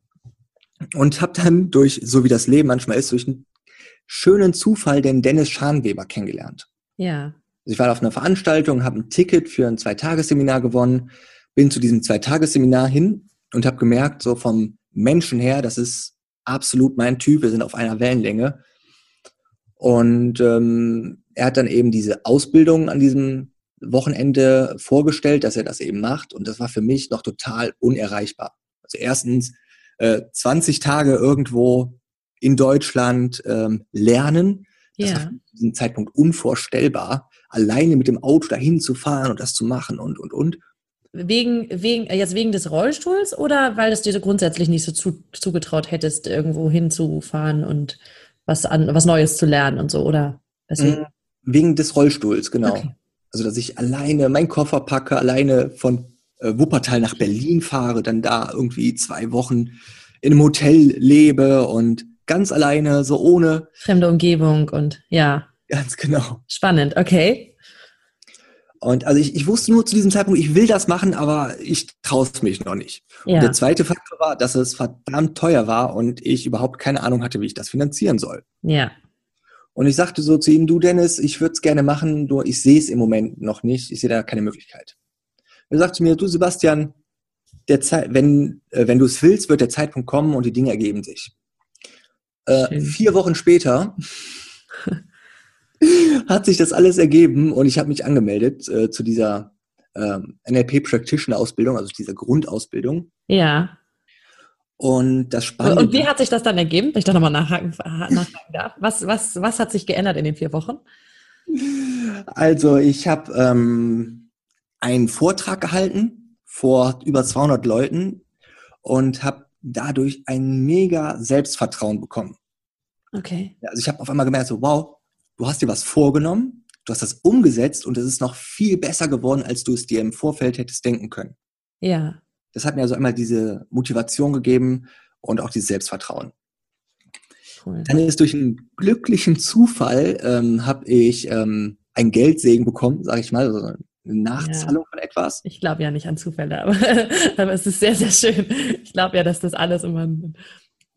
Und habe dann durch, so wie das Leben manchmal ist, durch einen schönen Zufall den Dennis Schanweber kennengelernt. Ja. Also ich war auf einer Veranstaltung, habe ein Ticket für ein Zweitagesseminar gewonnen, bin zu diesem Zweitagesseminar hin und habe gemerkt, so vom Menschen her, das ist absolut mein Typ, wir sind auf einer Wellenlänge. Und ähm, er hat dann eben diese Ausbildung an diesem Wochenende vorgestellt, dass er das eben macht. Und das war für mich noch total unerreichbar. Also erstens äh, 20 Tage irgendwo in Deutschland ähm, lernen. Das ja. war zu diesem Zeitpunkt unvorstellbar, alleine mit dem Auto dahin zu fahren und das zu machen und, und, und. Wegen, wegen, äh, jetzt wegen des Rollstuhls oder weil es dir so grundsätzlich nicht so zu, zugetraut hättest, irgendwo hinzufahren und was an, was Neues zu lernen und so, oder? Weswegen? Wegen des Rollstuhls, genau. Okay. Also, dass ich alleine meinen Koffer packe, alleine von äh, Wuppertal nach Berlin fahre, dann da irgendwie zwei Wochen in einem Hotel lebe und ganz alleine, so ohne. Fremde Umgebung und ja. Ganz genau. Spannend, okay. Und also ich, ich wusste nur zu diesem Zeitpunkt, ich will das machen, aber ich traue es mich noch nicht. Ja. Und der zweite Faktor war, dass es verdammt teuer war und ich überhaupt keine Ahnung hatte, wie ich das finanzieren soll. Ja. Und ich sagte so zu ihm, du Dennis, ich würde es gerne machen, nur ich sehe es im Moment noch nicht, ich sehe da keine Möglichkeit. Er sagte mir, du Sebastian, der Zeit, wenn, äh, wenn du es willst, wird der Zeitpunkt kommen und die Dinge ergeben sich. Äh, vier Wochen später hat sich das alles ergeben und ich habe mich angemeldet äh, zu dieser ähm, NLP Practitioner Ausbildung, also dieser Grundausbildung. Ja. Und das Spannende. Und wie hat sich das dann ergeben, wenn ich da nochmal nachhaken, nachhaken darf? Was, was, was hat sich geändert in den vier Wochen? Also, ich habe ähm, einen Vortrag gehalten vor über 200 Leuten und habe dadurch ein mega Selbstvertrauen bekommen. Okay. Also, ich habe auf einmal gemerkt, so, wow, du hast dir was vorgenommen, du hast das umgesetzt und es ist noch viel besser geworden, als du es dir im Vorfeld hättest denken können. Ja das hat mir also einmal diese Motivation gegeben und auch dieses Selbstvertrauen. Cool. Dann ist durch einen glücklichen Zufall ähm, habe ich ähm, ein Geldsegen bekommen, sage ich mal, also eine Nachzahlung ja. von etwas. Ich glaube ja nicht an Zufälle, aber, aber es ist sehr, sehr schön. Ich glaube ja, dass das alles immer einen,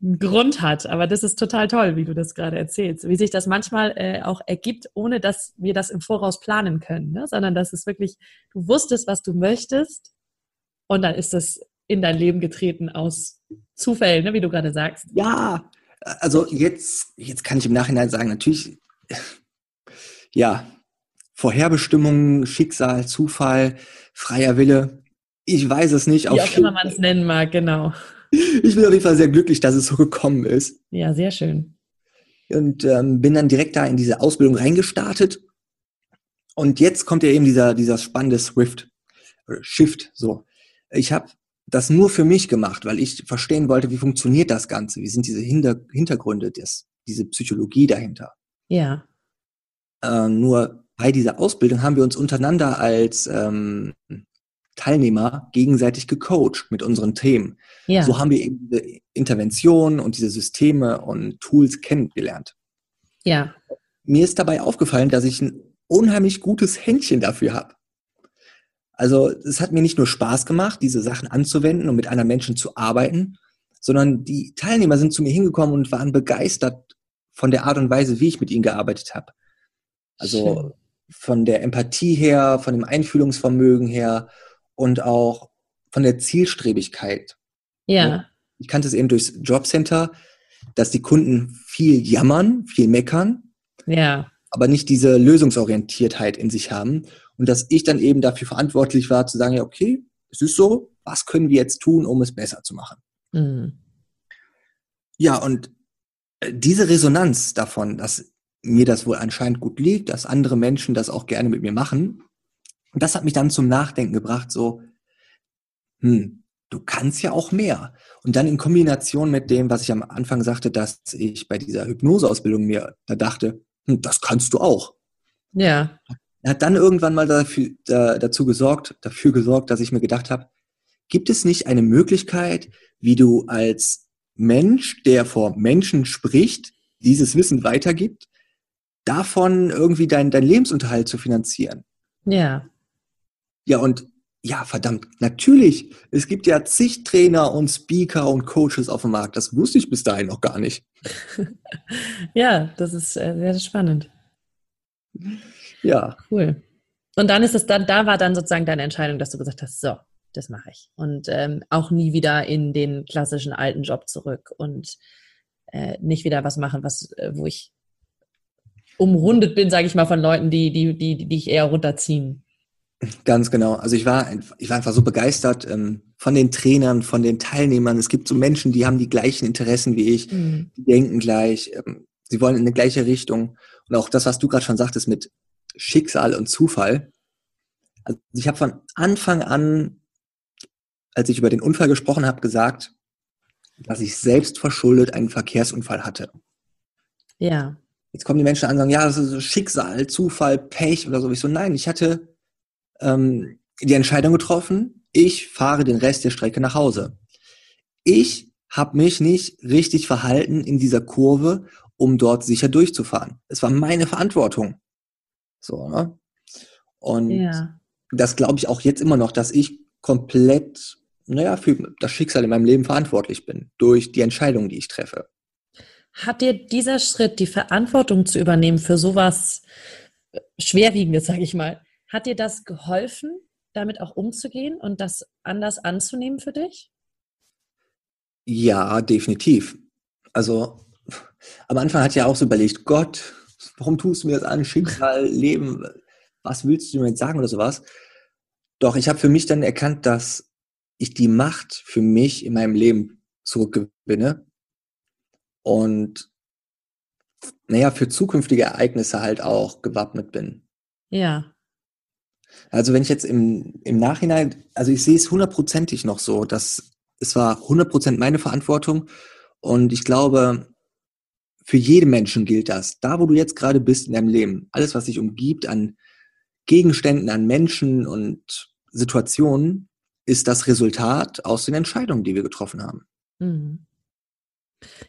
einen, Grund hat. Aber das ist total toll, wie du das gerade erzählst. Wie sich das manchmal äh, auch ergibt, ohne dass wir das im Voraus planen können, ne? sondern dass es wirklich, du wusstest, was du möchtest und dann ist das in dein Leben getreten aus Zufällen, ne, wie du gerade sagst. Ja, also jetzt, jetzt kann ich im Nachhinein sagen, natürlich, ja, Vorherbestimmung, Schicksal, Zufall, freier Wille. Ich weiß es nicht. Wie auch immer man es nennen mag, genau. Ich bin auf jeden Fall sehr glücklich, dass es so gekommen ist. Ja, sehr schön. Und ähm, bin dann direkt da in diese Ausbildung reingestartet. Und jetzt kommt ja eben dieser, dieser spannende Swift, Shift, so. Ich habe das nur für mich gemacht, weil ich verstehen wollte, wie funktioniert das Ganze, wie sind diese Hinter Hintergründe, des, diese Psychologie dahinter. Ja. Äh, nur bei dieser Ausbildung haben wir uns untereinander als ähm, Teilnehmer gegenseitig gecoacht mit unseren Themen. Ja. So haben wir eben diese Interventionen und diese Systeme und Tools kennengelernt. Ja. Mir ist dabei aufgefallen, dass ich ein unheimlich gutes Händchen dafür habe. Also es hat mir nicht nur Spaß gemacht, diese Sachen anzuwenden und mit anderen Menschen zu arbeiten, sondern die Teilnehmer sind zu mir hingekommen und waren begeistert von der Art und Weise, wie ich mit ihnen gearbeitet habe. Also Schön. von der Empathie her, von dem Einfühlungsvermögen her und auch von der Zielstrebigkeit. Ja. Ich kannte es eben durchs Jobcenter, dass die Kunden viel jammern, viel meckern. Ja. Aber nicht diese Lösungsorientiertheit in sich haben. Und dass ich dann eben dafür verantwortlich war, zu sagen, ja, okay, es ist so, was können wir jetzt tun, um es besser zu machen? Mhm. Ja, und äh, diese Resonanz davon, dass mir das wohl anscheinend gut liegt, dass andere Menschen das auch gerne mit mir machen, das hat mich dann zum Nachdenken gebracht, so, hm, du kannst ja auch mehr. Und dann in Kombination mit dem, was ich am Anfang sagte, dass ich bei dieser Hypnoseausbildung mir da dachte, hm, das kannst du auch. Ja. Hat dann irgendwann mal dafür, da, dazu gesorgt, dafür gesorgt, dass ich mir gedacht habe, gibt es nicht eine Möglichkeit, wie du als Mensch, der vor Menschen spricht, dieses Wissen weitergibt, davon irgendwie deinen dein Lebensunterhalt zu finanzieren? Ja. Ja, und ja, verdammt, natürlich. Es gibt ja zig Trainer und Speaker und Coaches auf dem Markt. Das wusste ich bis dahin noch gar nicht. ja, das ist äh, sehr spannend. Ja. Cool. Und dann ist es dann, da war dann sozusagen deine Entscheidung, dass du gesagt hast, so, das mache ich. Und ähm, auch nie wieder in den klassischen alten Job zurück und äh, nicht wieder was machen, was, äh, wo ich umrundet bin, sage ich mal, von Leuten, die, die, die, die ich eher runterziehen. Ganz genau. Also ich war, ich war einfach so begeistert ähm, von den Trainern, von den Teilnehmern. Es gibt so Menschen, die haben die gleichen Interessen wie ich, mhm. die denken gleich, ähm, sie wollen in eine gleiche Richtung. Und auch das, was du gerade schon sagtest mit Schicksal und Zufall. Also ich habe von Anfang an, als ich über den Unfall gesprochen habe, gesagt, dass ich selbst verschuldet einen Verkehrsunfall hatte. Ja. Jetzt kommen die Menschen an und sagen, ja, das ist Schicksal, Zufall, Pech oder so. Ich so, nein, ich hatte ähm, die Entscheidung getroffen, ich fahre den Rest der Strecke nach Hause. Ich habe mich nicht richtig verhalten in dieser Kurve, um dort sicher durchzufahren. Es war meine Verantwortung. So, ne? Und ja. das glaube ich auch jetzt immer noch, dass ich komplett, naja, für das Schicksal in meinem Leben verantwortlich bin, durch die Entscheidungen, die ich treffe. Hat dir dieser Schritt, die Verantwortung zu übernehmen für sowas Schwerwiegendes, sage ich mal, hat dir das geholfen, damit auch umzugehen und das anders anzunehmen für dich? Ja, definitiv. Also am Anfang hat ja auch so überlegt, Gott, warum tust du mir das an? Schicksal, Leben, was willst du mir jetzt sagen oder sowas? Doch ich habe für mich dann erkannt, dass ich die Macht für mich in meinem Leben zurückgewinne und naja, für zukünftige Ereignisse halt auch gewappnet bin. Ja. Also wenn ich jetzt im, im Nachhinein, also ich sehe es hundertprozentig noch so, dass es war hundertprozentig meine Verantwortung und ich glaube, für jeden Menschen gilt das. Da, wo du jetzt gerade bist in deinem Leben, alles, was dich umgibt an Gegenständen, an Menschen und Situationen, ist das Resultat aus den Entscheidungen, die wir getroffen haben. Mhm.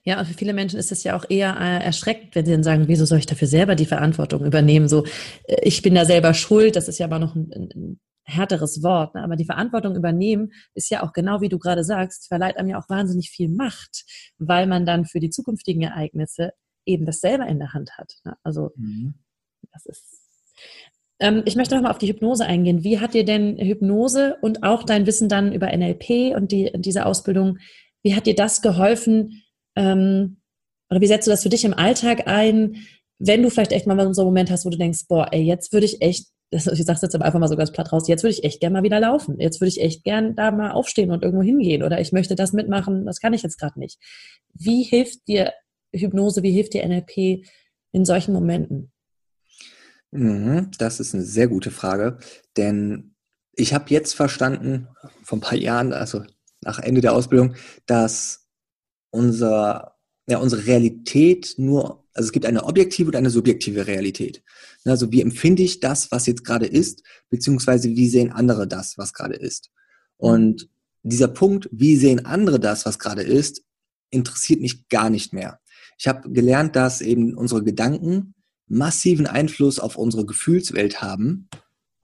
Ja, und für viele Menschen ist es ja auch eher äh, erschreckend, wenn sie dann sagen, wieso soll ich dafür selber die Verantwortung übernehmen? So, äh, ich bin da selber schuld, das ist ja aber noch ein, ein härteres Wort, ne? aber die Verantwortung übernehmen ist ja auch genau wie du gerade sagst, verleiht einem ja auch wahnsinnig viel Macht, weil man dann für die zukünftigen Ereignisse eben das selber in der Hand hat. Ne? Also mhm. das ist. Ähm, ich möchte nochmal auf die Hypnose eingehen. Wie hat dir denn Hypnose und auch dein Wissen dann über NLP und die, diese Ausbildung, wie hat dir das geholfen? Ähm, oder wie setzt du das für dich im Alltag ein, wenn du vielleicht echt mal so einen Moment hast, wo du denkst, boah, ey, jetzt würde ich echt ich sag's jetzt aber einfach mal so ganz platt raus, jetzt würde ich echt gern mal wieder laufen. Jetzt würde ich echt gern da mal aufstehen und irgendwo hingehen oder ich möchte das mitmachen, das kann ich jetzt gerade nicht. Wie hilft dir Hypnose, wie hilft dir NLP in solchen Momenten? Mhm, das ist eine sehr gute Frage, denn ich habe jetzt verstanden, vor ein paar Jahren, also nach Ende der Ausbildung, dass unser, ja, unsere Realität nur, also es gibt eine objektive und eine subjektive Realität. Also wie empfinde ich das, was jetzt gerade ist, beziehungsweise wie sehen andere das, was gerade ist. Und dieser Punkt, wie sehen andere das, was gerade ist, interessiert mich gar nicht mehr. Ich habe gelernt, dass eben unsere Gedanken massiven Einfluss auf unsere Gefühlswelt haben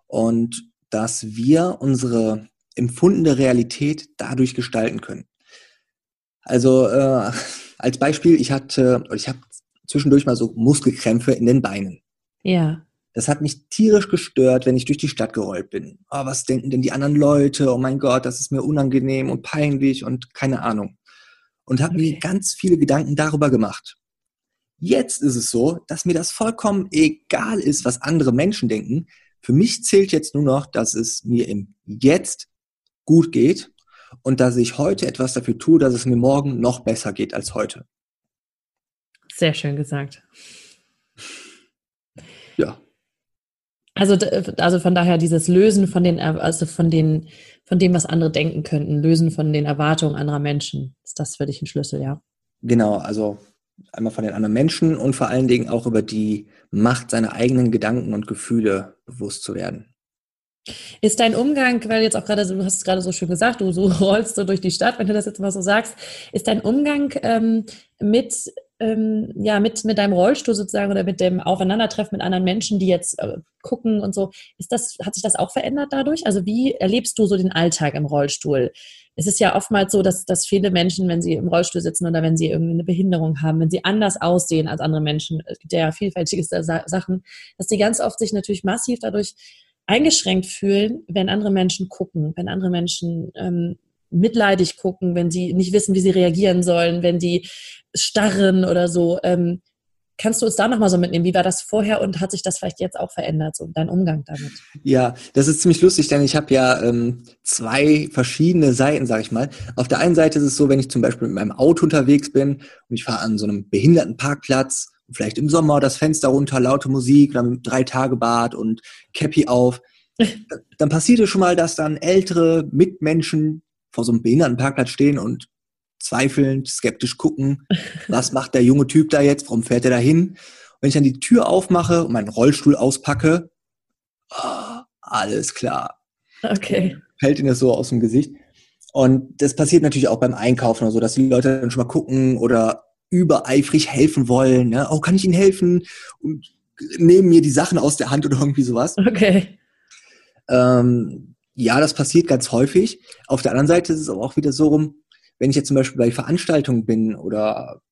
und dass wir unsere empfundene Realität dadurch gestalten können. Also äh, als Beispiel, ich hatte, ich habe zwischendurch mal so Muskelkrämpfe in den Beinen. Ja. Das hat mich tierisch gestört, wenn ich durch die Stadt gerollt bin. Oh, was denken denn die anderen Leute? Oh mein Gott, das ist mir unangenehm und peinlich und keine Ahnung. Und habe okay. mir ganz viele Gedanken darüber gemacht. Jetzt ist es so, dass mir das vollkommen egal ist, was andere Menschen denken. Für mich zählt jetzt nur noch, dass es mir im Jetzt gut geht und dass ich heute etwas dafür tue, dass es mir morgen noch besser geht als heute. Sehr schön gesagt. Ja. Also, also von daher dieses Lösen von den, also von den, von dem, was andere denken könnten, Lösen von den Erwartungen anderer Menschen, ist das für dich ein Schlüssel, ja? Genau, also einmal von den anderen Menschen und vor allen Dingen auch über die Macht seiner eigenen Gedanken und Gefühle bewusst zu werden. Ist dein Umgang, weil jetzt auch gerade, du hast es gerade so schön gesagt, du so rollst so durch die Stadt, wenn du das jetzt mal so sagst, ist dein Umgang ähm, mit ähm, ja, mit, mit deinem Rollstuhl sozusagen oder mit dem Aufeinandertreffen mit anderen Menschen, die jetzt äh, gucken und so, ist das, hat sich das auch verändert dadurch? Also wie erlebst du so den Alltag im Rollstuhl? Es ist ja oftmals so, dass, dass viele Menschen, wenn sie im Rollstuhl sitzen oder wenn sie irgendwie eine Behinderung haben, wenn sie anders aussehen als andere Menschen, es gibt ja vielfältigste Sachen, dass die ganz oft sich natürlich massiv dadurch eingeschränkt fühlen, wenn andere Menschen gucken, wenn andere Menschen ähm, mitleidig gucken, wenn sie nicht wissen, wie sie reagieren sollen, wenn die starren oder so. Ähm, kannst du uns da nochmal so mitnehmen? Wie war das vorher und hat sich das vielleicht jetzt auch verändert, so dein Umgang damit? Ja, das ist ziemlich lustig, denn ich habe ja ähm, zwei verschiedene Seiten, sage ich mal. Auf der einen Seite ist es so, wenn ich zum Beispiel mit meinem Auto unterwegs bin und ich fahre an so einem Behindertenparkplatz, vielleicht im Sommer das Fenster runter, laute Musik, dann drei Tage Bad und Cappy auf, dann passiert es schon mal, dass dann ältere Mitmenschen vor so einem Behindertenparkplatz stehen und zweifelnd, skeptisch gucken, was macht der junge Typ da jetzt, warum fährt er da hin? Und wenn ich dann die Tür aufmache und meinen Rollstuhl auspacke, oh, alles klar. Okay. Fällt ihnen das so aus dem Gesicht. Und das passiert natürlich auch beim Einkaufen oder so, dass die Leute dann schon mal gucken oder übereifrig helfen wollen. Ne? Oh, kann ich Ihnen helfen? Und nehmen mir die Sachen aus der Hand oder irgendwie sowas. Okay. Ähm, ja, das passiert ganz häufig. Auf der anderen Seite ist es aber auch wieder so rum, wenn ich jetzt zum Beispiel bei Veranstaltungen bin oder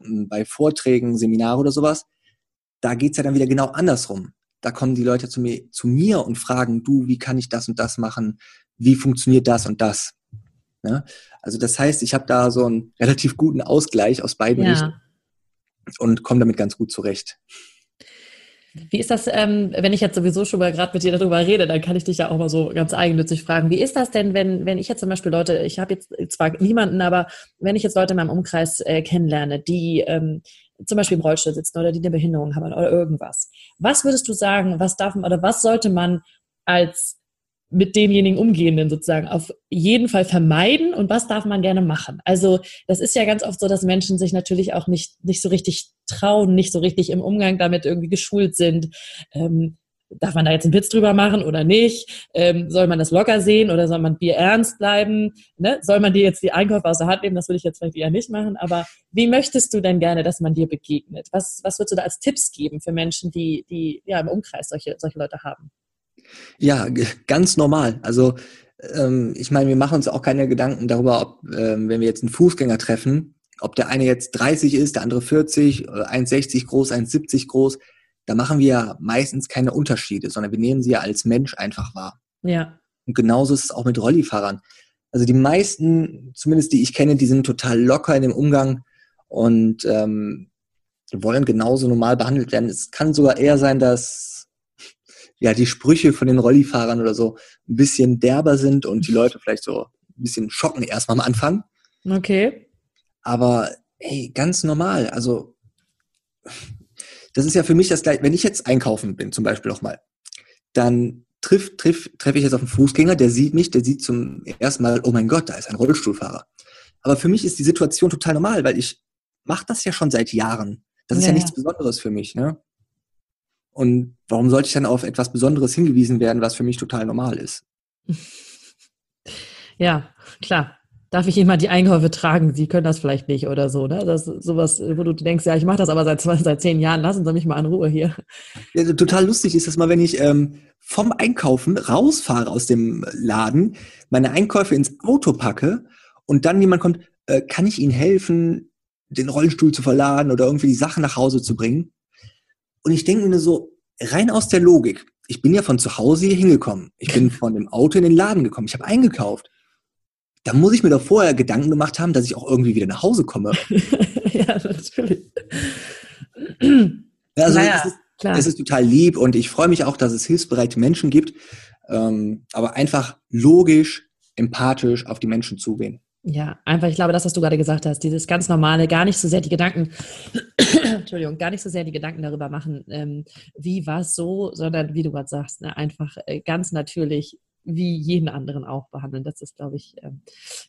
hm, bei Vorträgen, Seminare oder sowas, da geht's ja dann wieder genau andersrum. Da kommen die Leute zu mir, zu mir und fragen, du, wie kann ich das und das machen? Wie funktioniert das und das? Ja? Also das heißt, ich habe da so einen relativ guten Ausgleich aus beiden ja. Richtungen und komme damit ganz gut zurecht. Wie ist das, ähm, wenn ich jetzt sowieso schon mal gerade mit dir darüber rede, dann kann ich dich ja auch mal so ganz eigennützig fragen. Wie ist das denn, wenn, wenn ich jetzt zum Beispiel Leute, ich habe jetzt zwar niemanden, aber wenn ich jetzt Leute in meinem Umkreis äh, kennenlerne, die ähm, zum Beispiel im Rollstuhl sitzen oder die eine Behinderung haben oder irgendwas. Was würdest du sagen, was darf man oder was sollte man als mit demjenigen Umgehenden sozusagen auf jeden Fall vermeiden und was darf man gerne machen? Also das ist ja ganz oft so, dass Menschen sich natürlich auch nicht, nicht so richtig trauen, nicht so richtig im Umgang damit irgendwie geschult sind. Ähm, darf man da jetzt einen Witz drüber machen oder nicht? Ähm, soll man das locker sehen oder soll man Bier ernst bleiben? Ne? Soll man dir jetzt die Einkäufe aus der Hand nehmen? Das würde ich jetzt vielleicht eher nicht machen. Aber wie möchtest du denn gerne, dass man dir begegnet? Was, was würdest du da als Tipps geben für Menschen, die, die ja im Umkreis solche, solche Leute haben? Ja, ganz normal. Also ähm, ich meine, wir machen uns auch keine Gedanken darüber, ob, ähm, wenn wir jetzt einen Fußgänger treffen, ob der eine jetzt 30 ist, der andere 40, 1,60 groß, 1,70 groß, da machen wir ja meistens keine Unterschiede, sondern wir nehmen sie ja als Mensch einfach wahr. Ja. Und genauso ist es auch mit Rollifahrern. Also die meisten, zumindest die ich kenne, die sind total locker in dem Umgang und ähm, wollen genauso normal behandelt werden. Es kann sogar eher sein, dass ja, die Sprüche von den Rollifahrern oder so ein bisschen derber sind und die Leute vielleicht so ein bisschen schocken erstmal am Anfang. Okay. Aber hey, ganz normal. Also das ist ja für mich das gleiche. Wenn ich jetzt einkaufen bin, zum Beispiel auch mal, dann treffe triff, treff ich jetzt auf einen Fußgänger, der sieht mich, der sieht zum ersten Mal, oh mein Gott, da ist ein Rollstuhlfahrer. Aber für mich ist die Situation total normal, weil ich mache das ja schon seit Jahren. Das ist ja, ja nichts Besonderes für mich, ne? Und warum sollte ich dann auf etwas Besonderes hingewiesen werden, was für mich total normal ist? Ja, klar. Darf ich Ihnen mal die Einkäufe tragen? Sie können das vielleicht nicht oder so, ne? Das ist sowas, wo du denkst, ja, ich mache das aber seit, seit zehn Jahren, lassen Sie mich mal in Ruhe hier. Ja, total lustig ist das mal, wenn ich ähm, vom Einkaufen rausfahre aus dem Laden, meine Einkäufe ins Auto packe und dann jemand kommt, äh, kann ich Ihnen helfen, den Rollstuhl zu verladen oder irgendwie die Sachen nach Hause zu bringen? Und ich denke mir so, rein aus der Logik, ich bin ja von zu Hause hier hingekommen. Ich bin von dem Auto in den Laden gekommen. Ich habe eingekauft. Da muss ich mir doch vorher Gedanken gemacht haben, dass ich auch irgendwie wieder nach Hause komme. ja, natürlich. Also naja, es, ist, klar. es ist total lieb und ich freue mich auch, dass es hilfsbereite Menschen gibt. Ähm, aber einfach logisch, empathisch auf die Menschen zugehen. Ja, einfach, ich glaube, das, was du gerade gesagt hast, dieses ganz normale, gar nicht so sehr die Gedanken, Entschuldigung, gar nicht so sehr die Gedanken darüber machen, ähm, wie war es so, sondern wie du gerade sagst, ne, einfach äh, ganz natürlich wie jeden anderen auch behandeln. Das ist, glaube ich, ähm,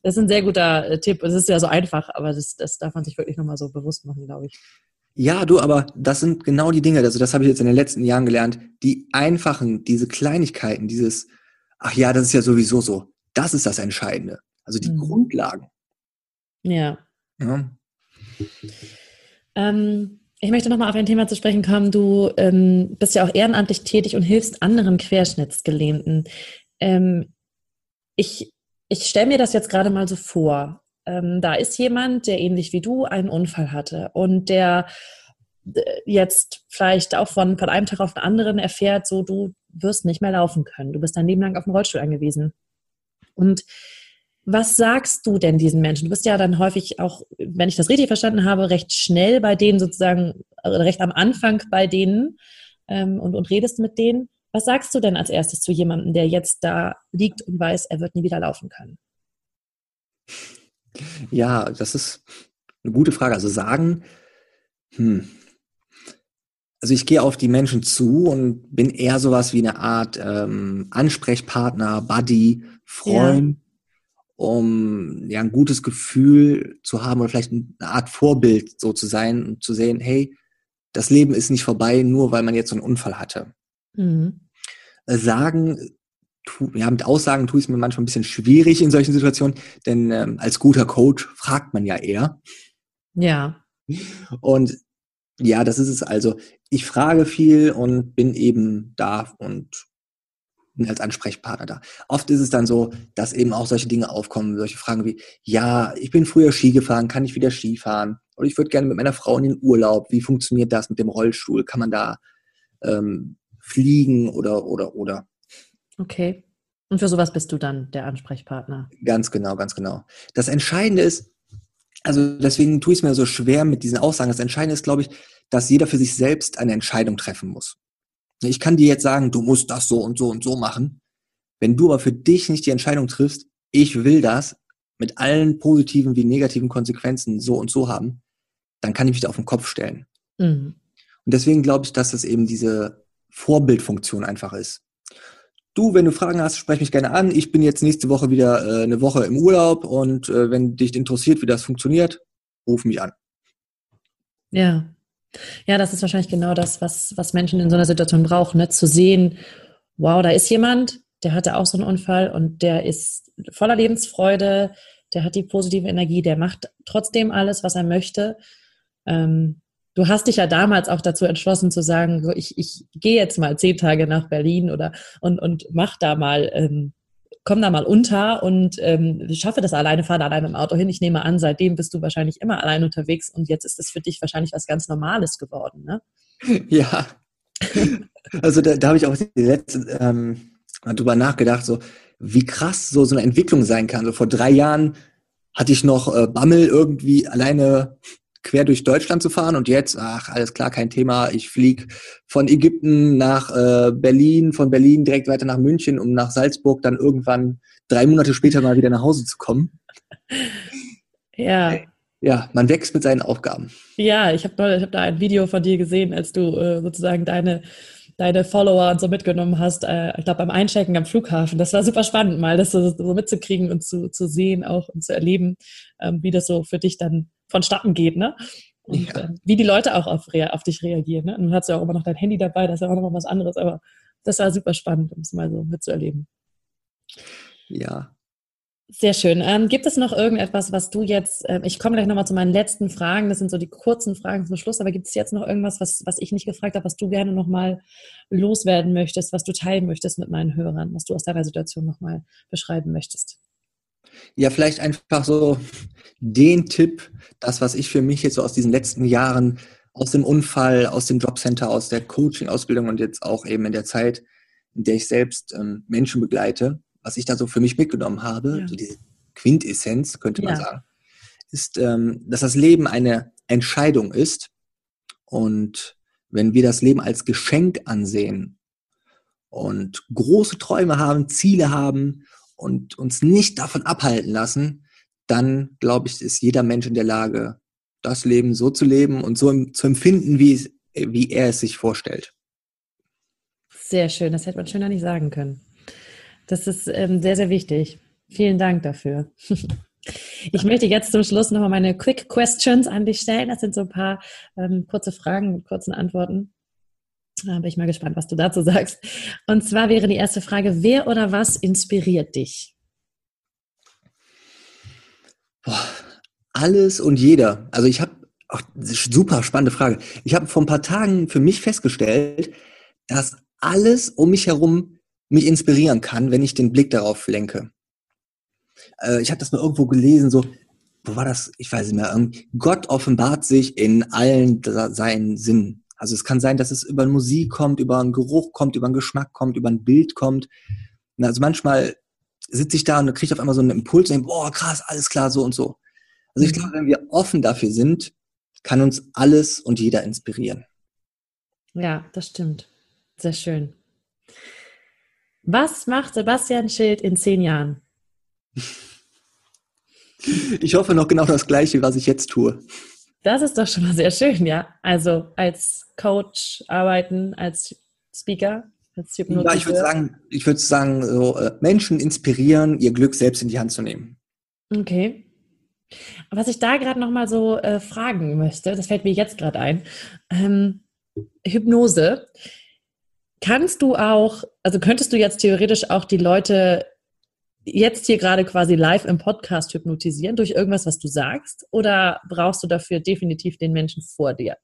das ist ein sehr guter äh, Tipp. Es ist ja so einfach, aber das, das darf man sich wirklich nochmal so bewusst machen, glaube ich. Ja, du, aber das sind genau die Dinge, also das habe ich jetzt in den letzten Jahren gelernt, die einfachen, diese Kleinigkeiten, dieses, ach ja, das ist ja sowieso so, das ist das Entscheidende. Also die mhm. Grundlagen. Ja. ja. Ähm, ich möchte nochmal auf ein Thema zu sprechen kommen. Du ähm, bist ja auch ehrenamtlich tätig und hilfst anderen Querschnittsgelähmten. Ähm, ich ich stelle mir das jetzt gerade mal so vor. Ähm, da ist jemand, der ähnlich wie du einen Unfall hatte und der äh, jetzt vielleicht auch von, von einem Tag auf den anderen erfährt, so du wirst nicht mehr laufen können. Du bist dein Leben lang auf den Rollstuhl angewiesen. Und was sagst du denn diesen Menschen? Du bist ja dann häufig auch, wenn ich das richtig verstanden habe, recht schnell bei denen sozusagen, recht am Anfang bei denen ähm, und, und redest mit denen. Was sagst du denn als erstes zu jemandem, der jetzt da liegt und weiß, er wird nie wieder laufen können? Ja, das ist eine gute Frage. Also sagen, hm. Also ich gehe auf die Menschen zu und bin eher sowas wie eine Art ähm, Ansprechpartner, Buddy, Freund. Ja um ja ein gutes Gefühl zu haben oder vielleicht eine Art Vorbild so zu sein und zu sehen, hey, das Leben ist nicht vorbei, nur weil man jetzt so einen Unfall hatte. Mhm. Äh, sagen, tu, ja, mit Aussagen tue ich es mir manchmal ein bisschen schwierig in solchen Situationen, denn ähm, als guter Coach fragt man ja eher. Ja. Und ja, das ist es also. Ich frage viel und bin eben da und als Ansprechpartner da. Oft ist es dann so, dass eben auch solche Dinge aufkommen, solche Fragen wie, ja, ich bin früher Ski gefahren, kann ich wieder Ski fahren? Oder ich würde gerne mit meiner Frau in den Urlaub. Wie funktioniert das mit dem Rollstuhl? Kann man da ähm, fliegen oder, oder, oder? Okay. Und für sowas bist du dann der Ansprechpartner. Ganz genau, ganz genau. Das Entscheidende ist, also deswegen tue ich es mir so schwer mit diesen Aussagen. Das Entscheidende ist, glaube ich, dass jeder für sich selbst eine Entscheidung treffen muss. Ich kann dir jetzt sagen, du musst das so und so und so machen. Wenn du aber für dich nicht die Entscheidung triffst, ich will das mit allen positiven wie negativen Konsequenzen so und so haben, dann kann ich mich da auf den Kopf stellen. Mhm. Und deswegen glaube ich, dass das eben diese Vorbildfunktion einfach ist. Du, wenn du Fragen hast, sprech mich gerne an. Ich bin jetzt nächste Woche wieder äh, eine Woche im Urlaub und äh, wenn dich interessiert, wie das funktioniert, ruf mich an. Ja, ja, das ist wahrscheinlich genau das, was, was Menschen in so einer Situation brauchen, ne? zu sehen, wow, da ist jemand, der hatte auch so einen Unfall und der ist voller Lebensfreude, der hat die positive Energie, der macht trotzdem alles, was er möchte. Ähm, du hast dich ja damals auch dazu entschlossen zu sagen, ich, ich gehe jetzt mal zehn Tage nach Berlin oder und, und mach da mal ähm, komm da mal unter und ähm, schaffe das alleine, fahre da alleine im Auto hin. Ich nehme an, seitdem bist du wahrscheinlich immer allein unterwegs und jetzt ist es für dich wahrscheinlich was ganz Normales geworden, ne? Ja. Also da, da habe ich auch die letzte ähm, drüber nachgedacht, so wie krass so, so eine Entwicklung sein kann. So vor drei Jahren hatte ich noch äh, Bammel irgendwie alleine quer durch Deutschland zu fahren und jetzt, ach, alles klar, kein Thema. Ich fliege von Ägypten nach äh, Berlin, von Berlin direkt weiter nach München, um nach Salzburg dann irgendwann drei Monate später mal wieder nach Hause zu kommen. Ja. Ja, man wächst mit seinen Aufgaben. Ja, ich habe ich hab da ein Video von dir gesehen, als du äh, sozusagen deine deine Follower und so mitgenommen hast, äh, ich glaube beim Einchecken am Flughafen. Das war super spannend, mal das so, so mitzukriegen und zu, zu sehen auch und zu erleben, ähm, wie das so für dich dann vonstatten geht, ne? Und ja. äh, wie die Leute auch auf, auf dich reagieren. Ne? Und dann hast du ja auch immer noch dein Handy dabei, das ist ja auch noch mal was anderes, aber das war super spannend, um es mal so mitzuerleben. Ja, sehr schön. Ähm, gibt es noch irgendetwas, was du jetzt, äh, ich komme gleich nochmal zu meinen letzten Fragen, das sind so die kurzen Fragen zum Schluss, aber gibt es jetzt noch irgendwas, was, was ich nicht gefragt habe, was du gerne nochmal loswerden möchtest, was du teilen möchtest mit meinen Hörern, was du aus deiner Situation nochmal beschreiben möchtest? Ja, vielleicht einfach so den Tipp, das, was ich für mich jetzt so aus diesen letzten Jahren, aus dem Unfall, aus dem Jobcenter, aus der Coaching-Ausbildung und jetzt auch eben in der Zeit, in der ich selbst ähm, Menschen begleite, was ich da so für mich mitgenommen habe, ja. so diese Quintessenz, könnte man ja. sagen, ist, ähm, dass das Leben eine Entscheidung ist. Und wenn wir das Leben als Geschenk ansehen und große Träume haben, Ziele haben und uns nicht davon abhalten lassen, dann glaube ich, ist jeder Mensch in der Lage, das Leben so zu leben und so zu empfinden, wie, es, wie er es sich vorstellt. Sehr schön, das hätte man schöner nicht sagen können. Das ist ähm, sehr, sehr wichtig. Vielen Dank dafür. Ich möchte jetzt zum Schluss nochmal meine Quick Questions an dich stellen. Das sind so ein paar ähm, kurze Fragen mit kurzen Antworten. Da bin ich mal gespannt, was du dazu sagst. Und zwar wäre die erste Frage, wer oder was inspiriert dich? Boah, alles und jeder. Also ich habe, super spannende Frage. Ich habe vor ein paar Tagen für mich festgestellt, dass alles um mich herum mich inspirieren kann, wenn ich den Blick darauf lenke. Äh, ich habe das mal irgendwo gelesen, so, wo war das? Ich weiß nicht mehr. Gott offenbart sich in allen seinen Sinnen. Also es kann sein, dass es über Musik kommt, über einen Geruch kommt, über einen Geschmack kommt, über ein Bild kommt. Also manchmal sitze ich da und kriege auf einmal so einen Impuls und denke, boah, krass, alles klar, so und so. Also ich mhm. glaube, wenn wir offen dafür sind, kann uns alles und jeder inspirieren. Ja, das stimmt. Sehr schön. Was macht Sebastian Schild in zehn Jahren? Ich hoffe noch genau das Gleiche, was ich jetzt tue. Das ist doch schon mal sehr schön, ja. Also als Coach arbeiten, als Speaker, als Hypnotiseur. Ja, ich würde sagen, ich würde sagen, so, äh, Menschen inspirieren, ihr Glück selbst in die Hand zu nehmen. Okay. Was ich da gerade noch mal so äh, fragen möchte, das fällt mir jetzt gerade ein. Ähm, Hypnose. Kannst du auch, also könntest du jetzt theoretisch auch die Leute jetzt hier gerade quasi live im Podcast hypnotisieren durch irgendwas, was du sagst? Oder brauchst du dafür definitiv den Menschen vor dir?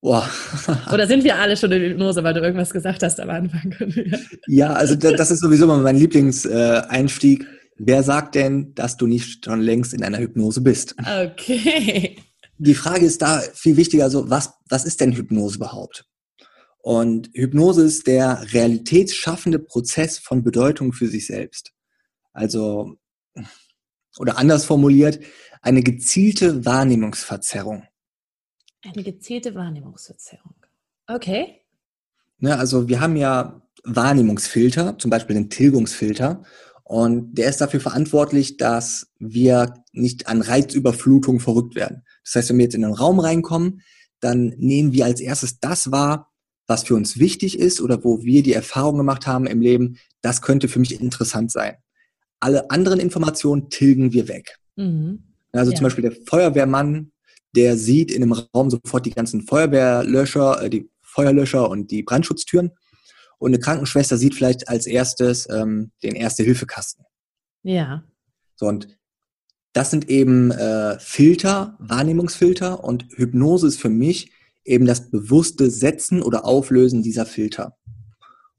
Boah. Oder sind wir alle schon in Hypnose, weil du irgendwas gesagt hast am Anfang? ja, also das ist sowieso mein Lieblingseinstieg. Wer sagt denn, dass du nicht schon längst in einer Hypnose bist? Okay. Die Frage ist da viel wichtiger, so was, was ist denn Hypnose überhaupt? Und Hypnose ist der realitätsschaffende Prozess von Bedeutung für sich selbst. Also, oder anders formuliert, eine gezielte Wahrnehmungsverzerrung. Eine gezielte Wahrnehmungsverzerrung. Okay. Ne, also wir haben ja Wahrnehmungsfilter, zum Beispiel den Tilgungsfilter. Und der ist dafür verantwortlich, dass wir nicht an Reizüberflutung verrückt werden. Das heißt, wenn wir jetzt in einen Raum reinkommen, dann nehmen wir als erstes das wahr, was für uns wichtig ist oder wo wir die Erfahrung gemacht haben im Leben, das könnte für mich interessant sein. Alle anderen Informationen tilgen wir weg. Mhm. Also ja. zum Beispiel der Feuerwehrmann, der sieht in einem Raum sofort die ganzen Feuerwehrlöscher, äh, die Feuerlöscher und die Brandschutztüren. Und eine Krankenschwester sieht vielleicht als erstes ähm, den Erste-Hilfe-Kasten. Ja. So, und das sind eben äh, Filter, Wahrnehmungsfilter und Hypnose ist für mich eben das bewusste Setzen oder Auflösen dieser Filter.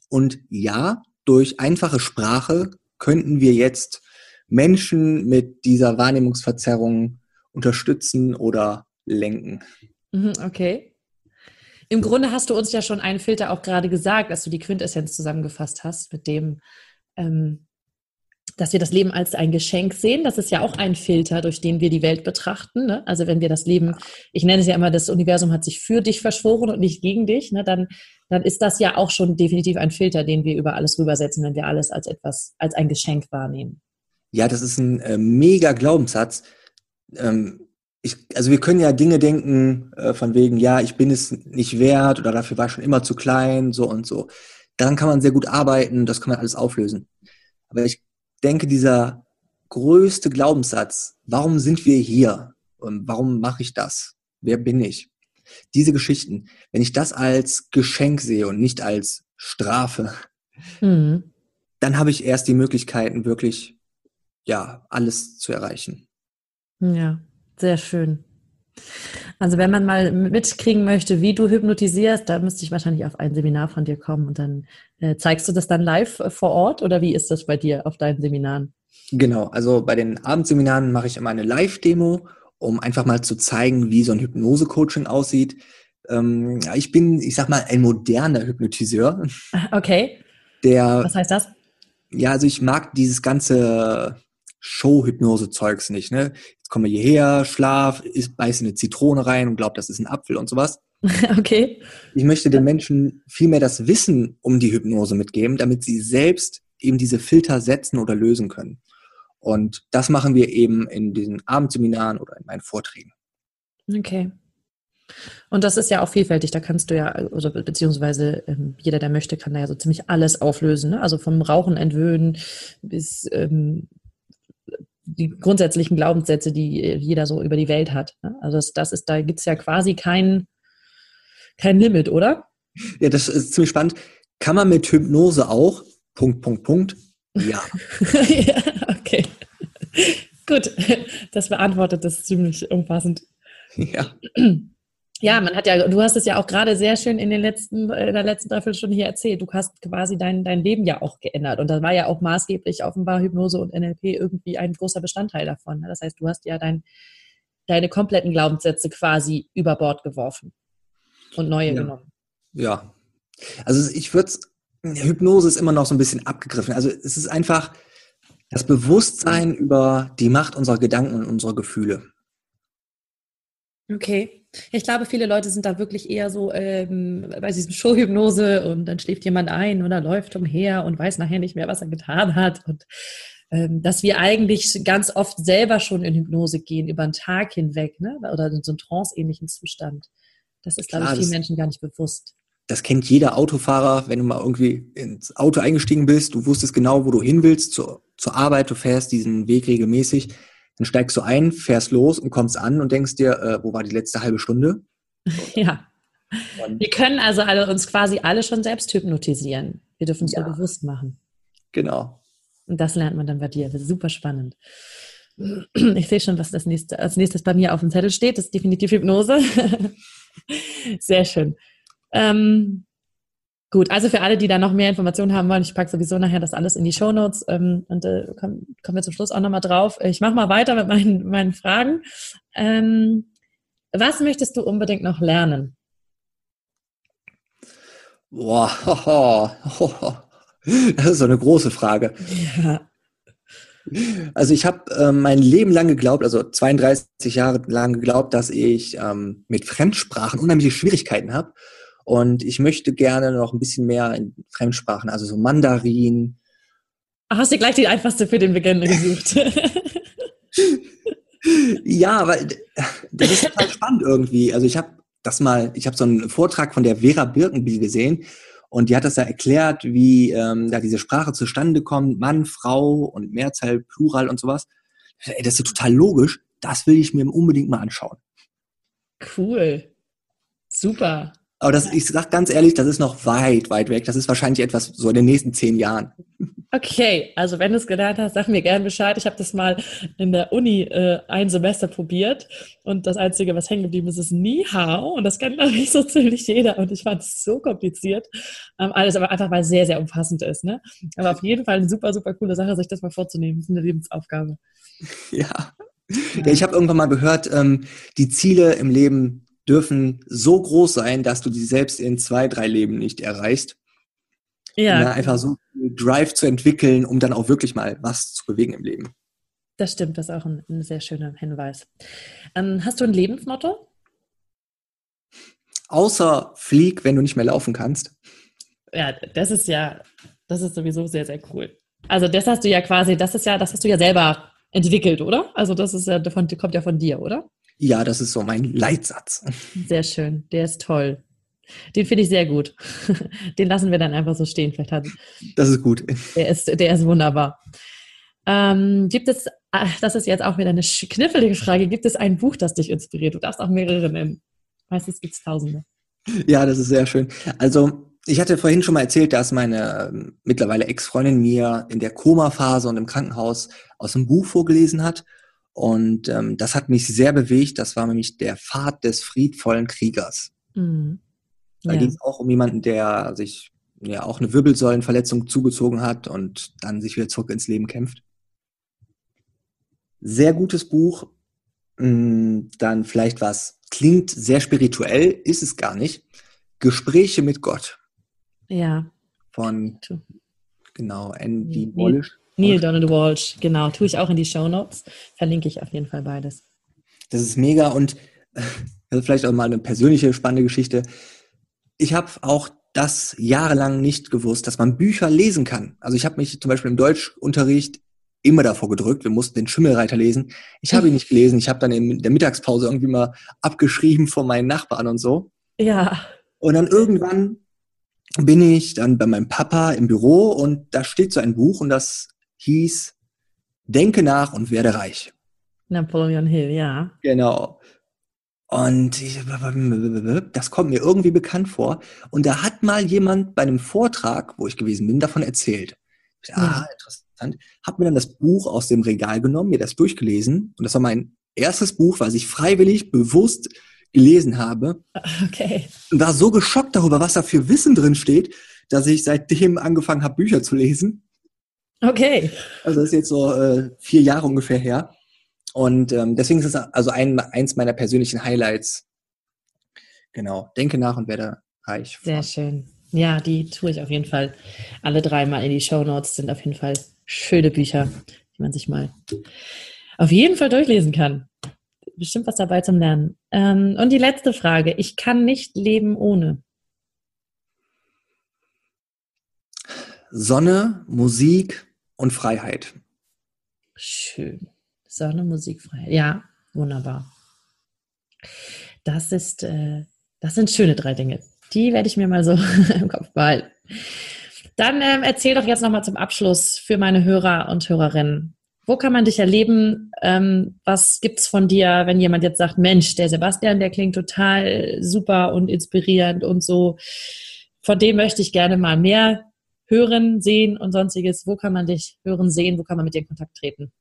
Und ja, durch einfache Sprache könnten wir jetzt Menschen mit dieser Wahrnehmungsverzerrung unterstützen oder lenken. Mhm, okay. Im Grunde hast du uns ja schon einen Filter auch gerade gesagt, dass du die Quintessenz zusammengefasst hast, mit dem ähm, dass wir das Leben als ein Geschenk sehen. Das ist ja auch ein Filter, durch den wir die Welt betrachten. Ne? Also wenn wir das Leben, ich nenne es ja immer, das Universum hat sich für dich verschworen und nicht gegen dich, ne? dann, dann ist das ja auch schon definitiv ein Filter, den wir über alles rübersetzen, wenn wir alles als etwas, als ein Geschenk wahrnehmen. Ja, das ist ein äh, mega Glaubenssatz. Ähm, ich, also wir können ja Dinge denken, äh, von wegen, ja, ich bin es nicht wert oder dafür war ich schon immer zu klein, so und so. Daran kann man sehr gut arbeiten, das kann man alles auflösen. Aber ich denke, dieser größte Glaubenssatz, warum sind wir hier? Und warum mache ich das? Wer bin ich? Diese Geschichten, wenn ich das als Geschenk sehe und nicht als Strafe, mhm. dann habe ich erst die Möglichkeiten, wirklich, ja, alles zu erreichen. Ja, sehr schön. Also wenn man mal mitkriegen möchte, wie du hypnotisierst, da müsste ich wahrscheinlich auf ein Seminar von dir kommen und dann äh, zeigst du das dann live äh, vor Ort oder wie ist das bei dir auf deinen Seminaren? Genau, also bei den Abendseminaren mache ich immer eine Live-Demo, um einfach mal zu zeigen, wie so ein Hypnose-Coaching aussieht. Ähm, ich bin, ich sag mal, ein moderner Hypnotiseur. Okay. Der, Was heißt das? Ja, also ich mag dieses ganze Show-Hypnose-Zeugs nicht. Ne? Jetzt kommen wir hierher, Schlaf, ist, beiß eine Zitrone rein und glaubt, das ist ein Apfel und sowas. Okay. Ich möchte den Menschen vielmehr das Wissen um die Hypnose mitgeben, damit sie selbst eben diese Filter setzen oder lösen können. Und das machen wir eben in diesen Abendseminaren oder in meinen Vorträgen. Okay. Und das ist ja auch vielfältig. Da kannst du ja, oder beziehungsweise ähm, jeder, der möchte, kann da ja so ziemlich alles auflösen. Ne? Also vom Rauchen entwöhnen bis ähm, die grundsätzlichen Glaubenssätze, die jeder so über die Welt hat. Ne? Also das, das ist, da gibt es ja quasi kein, kein Limit, oder? Ja, das ist ziemlich spannend. Kann man mit Hypnose auch? Punkt, Punkt, Punkt. Ja. ja okay. Gut, das beantwortet das ziemlich umfassend. Ja. Ja, man hat ja, du hast es ja auch gerade sehr schön in den letzten, äh, in der letzten Dreiviertelstunde hier erzählt. Du hast quasi dein, dein Leben ja auch geändert. Und da war ja auch maßgeblich offenbar Hypnose und NLP irgendwie ein großer Bestandteil davon. Das heißt, du hast ja dein, deine kompletten Glaubenssätze quasi über Bord geworfen und neue ja. genommen. Ja. Also ich würde Hypnose ist immer noch so ein bisschen abgegriffen. Also es ist einfach das Bewusstsein über die Macht unserer Gedanken und unserer Gefühle. Okay. Ich glaube, viele Leute sind da wirklich eher so ähm, bei diesem Showhypnose und dann schläft jemand ein oder läuft umher und weiß nachher nicht mehr, was er getan hat. Und ähm, dass wir eigentlich ganz oft selber schon in Hypnose gehen, über einen Tag hinweg, ne? oder in so einen trance-ähnlichen Zustand. Das ist, glaube ich, vielen Menschen gar nicht bewusst. Das kennt jeder Autofahrer, wenn du mal irgendwie ins Auto eingestiegen bist, du wusstest genau, wo du hin willst, zur, zur Arbeit, du fährst diesen Weg regelmäßig dann steigst du ein, fährst los und kommst an und denkst dir, äh, wo war die letzte halbe Stunde? Ja. Und wir können also alle, uns quasi alle schon selbst hypnotisieren. Wir dürfen es ja. nur bewusst machen. Genau. Und das lernt man dann bei dir. Das ist super spannend. Ich sehe schon, was das nächste, als nächstes bei mir auf dem Zettel steht. Das ist definitiv Hypnose. Sehr schön. Ähm, Gut, also für alle, die da noch mehr Informationen haben wollen, ich packe sowieso nachher das alles in die Show Notes ähm, und äh, kommen, kommen wir zum Schluss auch nochmal drauf. Ich mache mal weiter mit meinen, meinen Fragen. Ähm, was möchtest du unbedingt noch lernen? Boah, ho, ho, ho. das ist so eine große Frage. Ja. Also ich habe äh, mein Leben lang geglaubt, also 32 Jahre lang geglaubt, dass ich ähm, mit Fremdsprachen unheimliche Schwierigkeiten habe und ich möchte gerne noch ein bisschen mehr in Fremdsprachen, also so Mandarin. Ach, hast du gleich die einfachste für den Beginn gesucht? ja, weil das ist total spannend irgendwie. Also ich habe das mal, ich habe so einen Vortrag von der Vera Birkenbiel gesehen und die hat das ja erklärt, wie ähm, da diese Sprache zustande kommt, Mann, Frau und Mehrzahl, Plural und sowas. Ey, das ist total logisch. Das will ich mir unbedingt mal anschauen. Cool. Super. Aber das, ich sag ganz ehrlich, das ist noch weit, weit weg. Das ist wahrscheinlich etwas so in den nächsten zehn Jahren. Okay, also wenn du es gelernt hast, sag mir gerne Bescheid. Ich habe das mal in der Uni äh, ein Semester probiert und das Einzige, was hängen geblieben ist, ist Ni Hao und das kennt glaube ich so ziemlich jeder und ich fand es so kompliziert. Ähm, alles aber einfach, weil es sehr, sehr umfassend ist. Ne? Aber auf jeden Fall eine super, super coole Sache, sich das mal vorzunehmen. Das ist eine Lebensaufgabe. Ja. ja ich habe irgendwann mal gehört, ähm, die Ziele im Leben dürfen so groß sein, dass du die selbst in zwei, drei Leben nicht erreichst. Ja. ja einfach so Drive zu entwickeln, um dann auch wirklich mal was zu bewegen im Leben. Das stimmt, das ist auch ein, ein sehr schöner Hinweis. Ähm, hast du ein Lebensmotto? Außer flieg, wenn du nicht mehr laufen kannst. Ja, das ist ja, das ist sowieso sehr, sehr cool. Also das hast du ja quasi, das ist ja, das hast du ja selber entwickelt, oder? Also das ist ja, davon, kommt ja von dir, oder? Ja, das ist so mein Leitsatz. Sehr schön, der ist toll. Den finde ich sehr gut. Den lassen wir dann einfach so stehen. Vielleicht hat, das ist gut. Der ist, der ist wunderbar. Ähm, gibt es, ah, das ist jetzt auch wieder eine kniffelige Frage, gibt es ein Buch, das dich inspiriert? Du darfst auch mehrere nennen. Meistens gibt es tausende. Ja, das ist sehr schön. Also ich hatte vorhin schon mal erzählt, dass meine ähm, mittlerweile Ex-Freundin mir in der Koma-Phase und im Krankenhaus aus dem Buch vorgelesen hat. Und ähm, das hat mich sehr bewegt. Das war nämlich der Pfad des friedvollen Kriegers. Mhm. Da ja. ging es auch um jemanden, der sich ja auch eine Wirbelsäulenverletzung zugezogen hat und dann sich wieder zurück ins Leben kämpft. Sehr gutes Buch. Mm, dann vielleicht was klingt sehr spirituell, ist es gar nicht. Gespräche mit Gott. Ja. Von genau Andy Walsh. Neil Donald Walsh, genau. Tue ich auch in die Show Notes. Verlinke ich auf jeden Fall beides. Das ist mega und also vielleicht auch mal eine persönliche spannende Geschichte. Ich habe auch das jahrelang nicht gewusst, dass man Bücher lesen kann. Also ich habe mich zum Beispiel im Deutschunterricht immer davor gedrückt. Wir mussten den Schimmelreiter lesen. Ich habe ihn nicht gelesen. Ich habe dann in der Mittagspause irgendwie mal abgeschrieben von meinen Nachbarn und so. Ja. Und dann irgendwann bin ich dann bei meinem Papa im Büro und da steht so ein Buch und das hieß Denke nach und werde reich. Napoleon Hill, ja. Genau. Und ich, das kommt mir irgendwie bekannt vor. Und da hat mal jemand bei einem Vortrag, wo ich gewesen bin, davon erzählt. Ich, ah, interessant. Hab mir dann das Buch aus dem Regal genommen, mir das durchgelesen. Und das war mein erstes Buch, was ich freiwillig, bewusst gelesen habe. Okay. Und war so geschockt darüber, was da für Wissen drin steht, dass ich seitdem angefangen habe, Bücher zu lesen. Okay. Also das ist jetzt so äh, vier Jahre ungefähr her. Und ähm, deswegen ist es also ein, eins meiner persönlichen Highlights. Genau, denke nach und werde reich. Sehr schön. Ja, die tue ich auf jeden Fall alle dreimal in die Show Notes. Sind auf jeden Fall schöne Bücher, die man sich mal auf jeden Fall durchlesen kann. Bestimmt was dabei zum Lernen. Ähm, und die letzte Frage. Ich kann nicht leben ohne. Sonne, Musik und Freiheit. Schön. Sonne, Musik, Freiheit. Ja, wunderbar. Das ist, äh, das sind schöne drei Dinge. Die werde ich mir mal so im Kopf behalten. Dann ähm, erzähl doch jetzt nochmal zum Abschluss für meine Hörer und Hörerinnen. Wo kann man dich erleben? Ähm, was gibt's von dir, wenn jemand jetzt sagt, Mensch, der Sebastian, der klingt total super und inspirierend und so. Von dem möchte ich gerne mal mehr hören, sehen und sonstiges. Wo kann man dich hören, sehen? Wo kann man mit dir in Kontakt treten?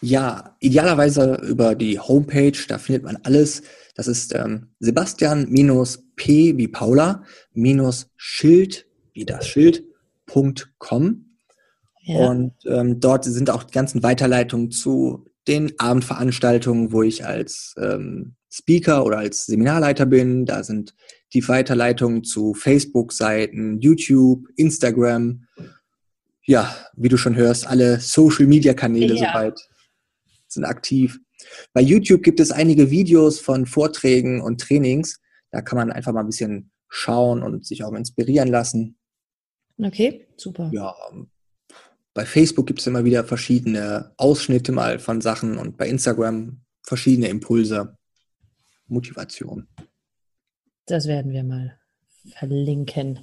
Ja, idealerweise über die Homepage, da findet man alles. Das ist ähm, Sebastian-P wie Paula minus Schild wie das Schild.com. Ja. Und ähm, dort sind auch die ganzen Weiterleitungen zu den Abendveranstaltungen, wo ich als ähm, Speaker oder als Seminarleiter bin. Da sind die Weiterleitungen zu Facebook-Seiten, YouTube, Instagram. Ja, wie du schon hörst, alle Social-Media-Kanäle ja. soweit sind aktiv. Bei YouTube gibt es einige Videos von Vorträgen und Trainings. Da kann man einfach mal ein bisschen schauen und sich auch inspirieren lassen. Okay, super. Ja, bei Facebook gibt es immer wieder verschiedene Ausschnitte mal von Sachen und bei Instagram verschiedene Impulse, Motivation. Das werden wir mal verlinken.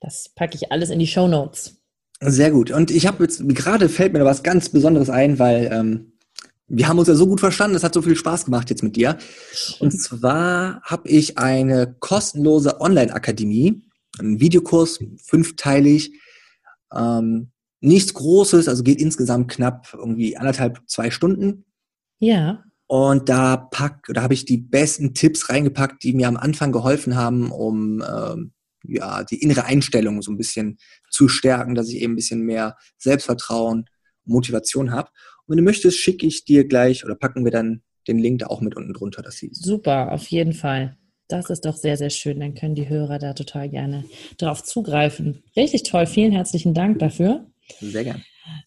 Das packe ich alles in die Show Notes. Sehr gut. Und ich habe jetzt, gerade fällt mir was ganz Besonderes ein, weil ähm, wir haben uns ja so gut verstanden, es hat so viel Spaß gemacht jetzt mit dir. Und zwar habe ich eine kostenlose Online-Akademie, einen Videokurs, fünfteilig, ähm, nichts Großes, also geht insgesamt knapp irgendwie anderthalb, zwei Stunden. Ja. Und da pack, da habe ich die besten Tipps reingepackt, die mir am Anfang geholfen haben, um ähm, ja, die innere Einstellung so ein bisschen zu stärken, dass ich eben ein bisschen mehr Selbstvertrauen, Motivation habe. Und wenn du möchtest, schicke ich dir gleich oder packen wir dann den Link da auch mit unten drunter, dass sie Super, auf jeden Fall. Das ist doch sehr, sehr schön. Dann können die Hörer da total gerne darauf zugreifen. Richtig toll. Vielen herzlichen Dank dafür. Sehr gern.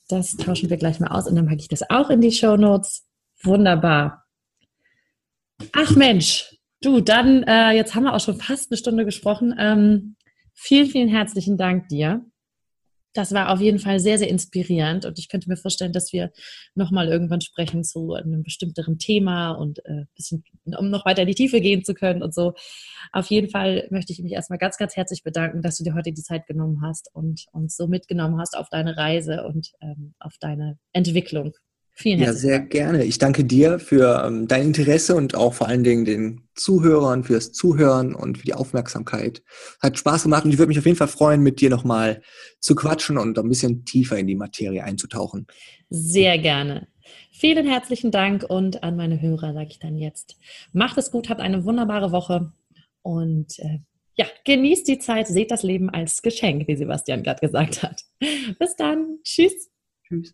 Das tauschen wir gleich mal aus und dann packe ich das auch in die Show Notes. Wunderbar. Ach Mensch, Du, dann, äh, jetzt haben wir auch schon fast eine Stunde gesprochen. Ähm, vielen, vielen herzlichen Dank dir. Das war auf jeden Fall sehr, sehr inspirierend und ich könnte mir vorstellen, dass wir nochmal irgendwann sprechen zu einem bestimmteren Thema und äh, bisschen, um noch weiter in die Tiefe gehen zu können und so. Auf jeden Fall möchte ich mich erstmal ganz, ganz herzlich bedanken, dass du dir heute die Zeit genommen hast und uns so mitgenommen hast auf deine Reise und ähm, auf deine Entwicklung. Vielen Ja, sehr Dank. gerne. Ich danke dir für ähm, dein Interesse und auch vor allen Dingen den Zuhörern fürs Zuhören und für die Aufmerksamkeit. Hat Spaß gemacht und ich würde mich auf jeden Fall freuen, mit dir nochmal zu quatschen und ein bisschen tiefer in die Materie einzutauchen. Sehr gerne. Vielen herzlichen Dank und an meine Hörer sage ich dann jetzt. Macht es gut, habt eine wunderbare Woche und äh, ja, genießt die Zeit, seht das Leben als Geschenk, wie Sebastian gerade gesagt hat. Bis dann. Tschüss. Tschüss.